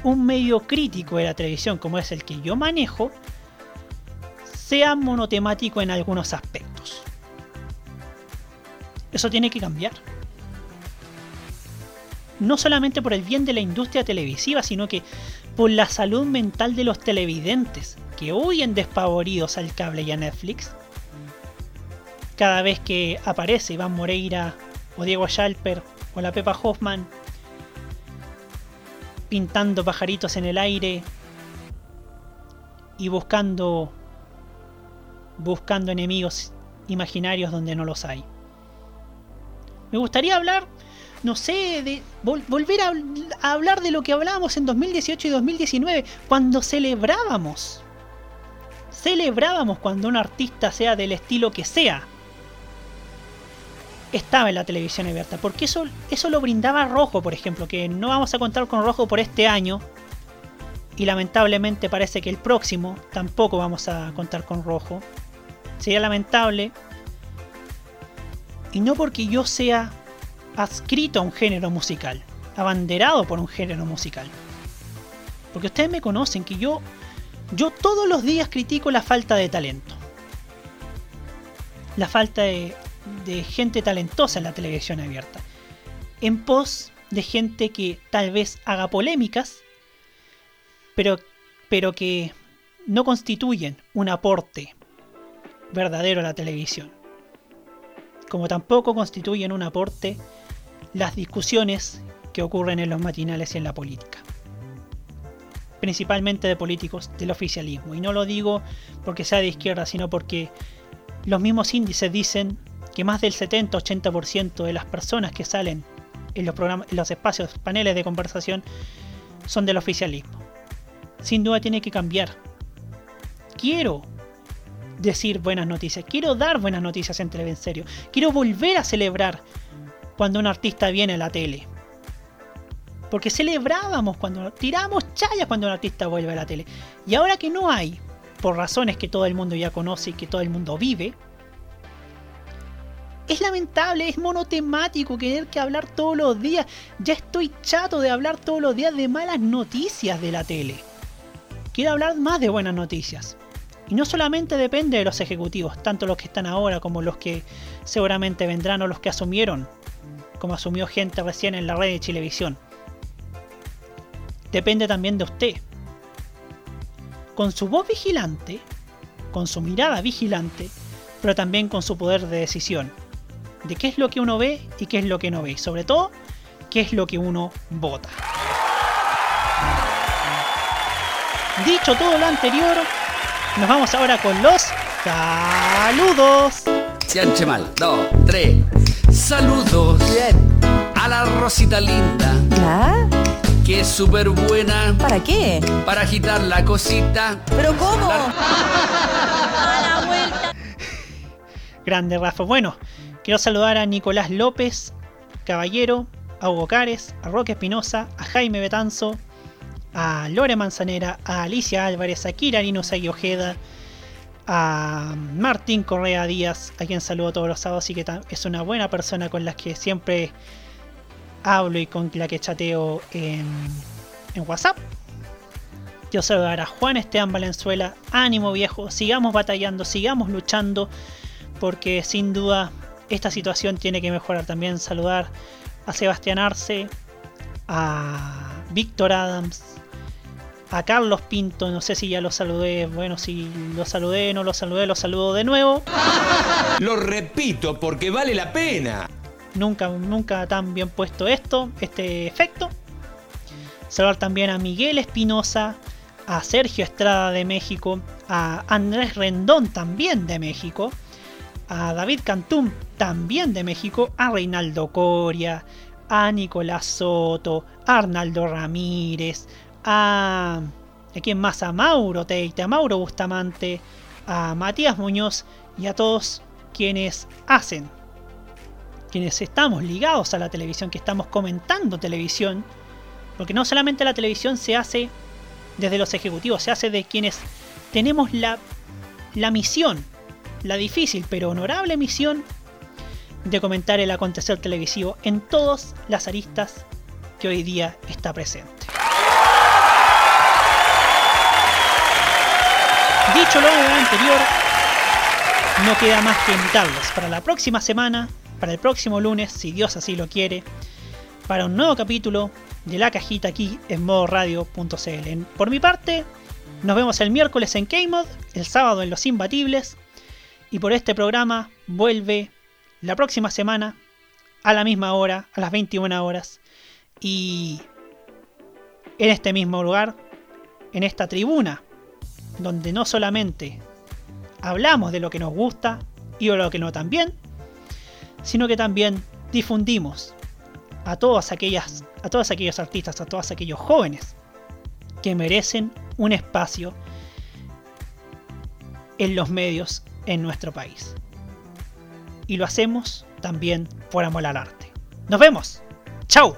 un medio crítico de la televisión, como es el que yo manejo, sea monotemático en algunos aspectos. Eso tiene que cambiar. No solamente por el bien de la industria televisiva, sino que por la salud mental de los televidentes, que huyen despavoridos al cable y a Netflix. Cada vez que aparece Iván Moreira o Diego Schalper o la Pepa Hoffman pintando pajaritos en el aire y buscando buscando enemigos imaginarios donde no los hay. Me gustaría hablar, no sé, de volver a, hablar de lo que hablábamos en 2018 y 2019, cuando celebrábamos. Celebrábamos cuando un artista sea del estilo que sea. Estaba en la televisión abierta. Porque eso, eso lo brindaba Rojo, por ejemplo. Que no vamos a contar con Rojo por este año. Y lamentablemente parece que el próximo tampoco vamos a contar con Rojo. Sería lamentable. Y no porque yo sea adscrito a un género musical, abanderado por un género musical. Porque ustedes me conocen que yo yo todos los días critico la falta de talento. La falta de, de gente talentosa en la televisión abierta. En pos de gente que tal vez haga polémicas, pero, pero que no constituyen un aporte verdadero a la televisión. Como tampoco constituyen un aporte las discusiones que ocurren en los matinales y en la política. Principalmente de políticos del oficialismo. Y no lo digo porque sea de izquierda, sino porque los mismos índices dicen que más del 70-80% de las personas que salen en los, programas, en los espacios, paneles de conversación, son del oficialismo. Sin duda tiene que cambiar. Quiero decir buenas noticias, quiero dar buenas noticias en Televen Serio, quiero volver a celebrar cuando un artista viene a la tele. Porque celebrábamos cuando tiramos chayas cuando un artista vuelve a la tele. Y ahora que no hay, por razones que todo el mundo ya conoce y que todo el mundo vive, es lamentable, es monotemático tener que hablar todos los días. Ya estoy chato de hablar todos los días de malas noticias de la tele. Quiero hablar más de buenas noticias. Y no solamente depende de los ejecutivos, tanto los que están ahora como los que seguramente vendrán o los que asumieron, como asumió gente recién en la red de Chilevisión. Depende también de usted. Con su voz vigilante, con su mirada vigilante, pero también con su poder de decisión de qué es lo que uno ve y qué es lo que no ve. Y sobre todo, qué es lo que uno vota. Dicho todo lo anterior, nos vamos ahora con los saludos. Dos, tres. Saludos. A la Rosita linda. ¿Ya? Que es súper buena. ¿Para qué? Para agitar la cosita. ¿Pero cómo? Grande Rafa. Bueno, quiero saludar a Nicolás López, Caballero, a Hugo Cares, a Roque Espinosa, a Jaime Betanzo, a Lore Manzanera, a Alicia Álvarez, a Kira Linusagui Ojeda, a Martín Correa Díaz, a quien saludo todos los sábados y que es una buena persona con la que siempre hablo y con la que chateo en, en WhatsApp. Quiero saludar a Juan Esteban Valenzuela, ánimo viejo, sigamos batallando, sigamos luchando, porque sin duda esta situación tiene que mejorar. También saludar a Sebastián Arce, a Víctor Adams, a Carlos Pinto, no sé si ya lo saludé, bueno, si lo saludé, no lo saludé, lo saludo de nuevo. Lo repito porque vale la pena. Nunca, nunca tan bien puesto esto, este efecto. Saludar también a Miguel Espinosa, a Sergio Estrada de México, a Andrés Rendón también de México, a David Cantum también de México, a Reinaldo Coria, a Nicolás Soto, a Arnaldo Ramírez, a... ¿A quién más? A Mauro Teite, a Mauro Bustamante, a Matías Muñoz y a todos quienes hacen, quienes estamos ligados a la televisión, que estamos comentando televisión, porque no solamente la televisión se hace desde los ejecutivos, se hace de quienes tenemos la, la misión la difícil pero honorable misión de comentar el acontecer televisivo en todas las aristas que hoy día está presente. Dicho lo anterior, no queda más que invitarlos para la próxima semana, para el próximo lunes, si Dios así lo quiere, para un nuevo capítulo de la cajita aquí en modoradio.cl. Por mi parte, nos vemos el miércoles en K-Mod, el sábado en Los Imbatibles, y por este programa vuelve la próxima semana a la misma hora, a las 21 horas, y en este mismo lugar, en esta tribuna, donde no solamente hablamos de lo que nos gusta y de lo que no también, sino que también difundimos a todas aquellas, a todos aquellos artistas, a todos aquellos jóvenes que merecen un espacio en los medios en nuestro país. Y lo hacemos también por amor al arte. Nos vemos. ¡Chao!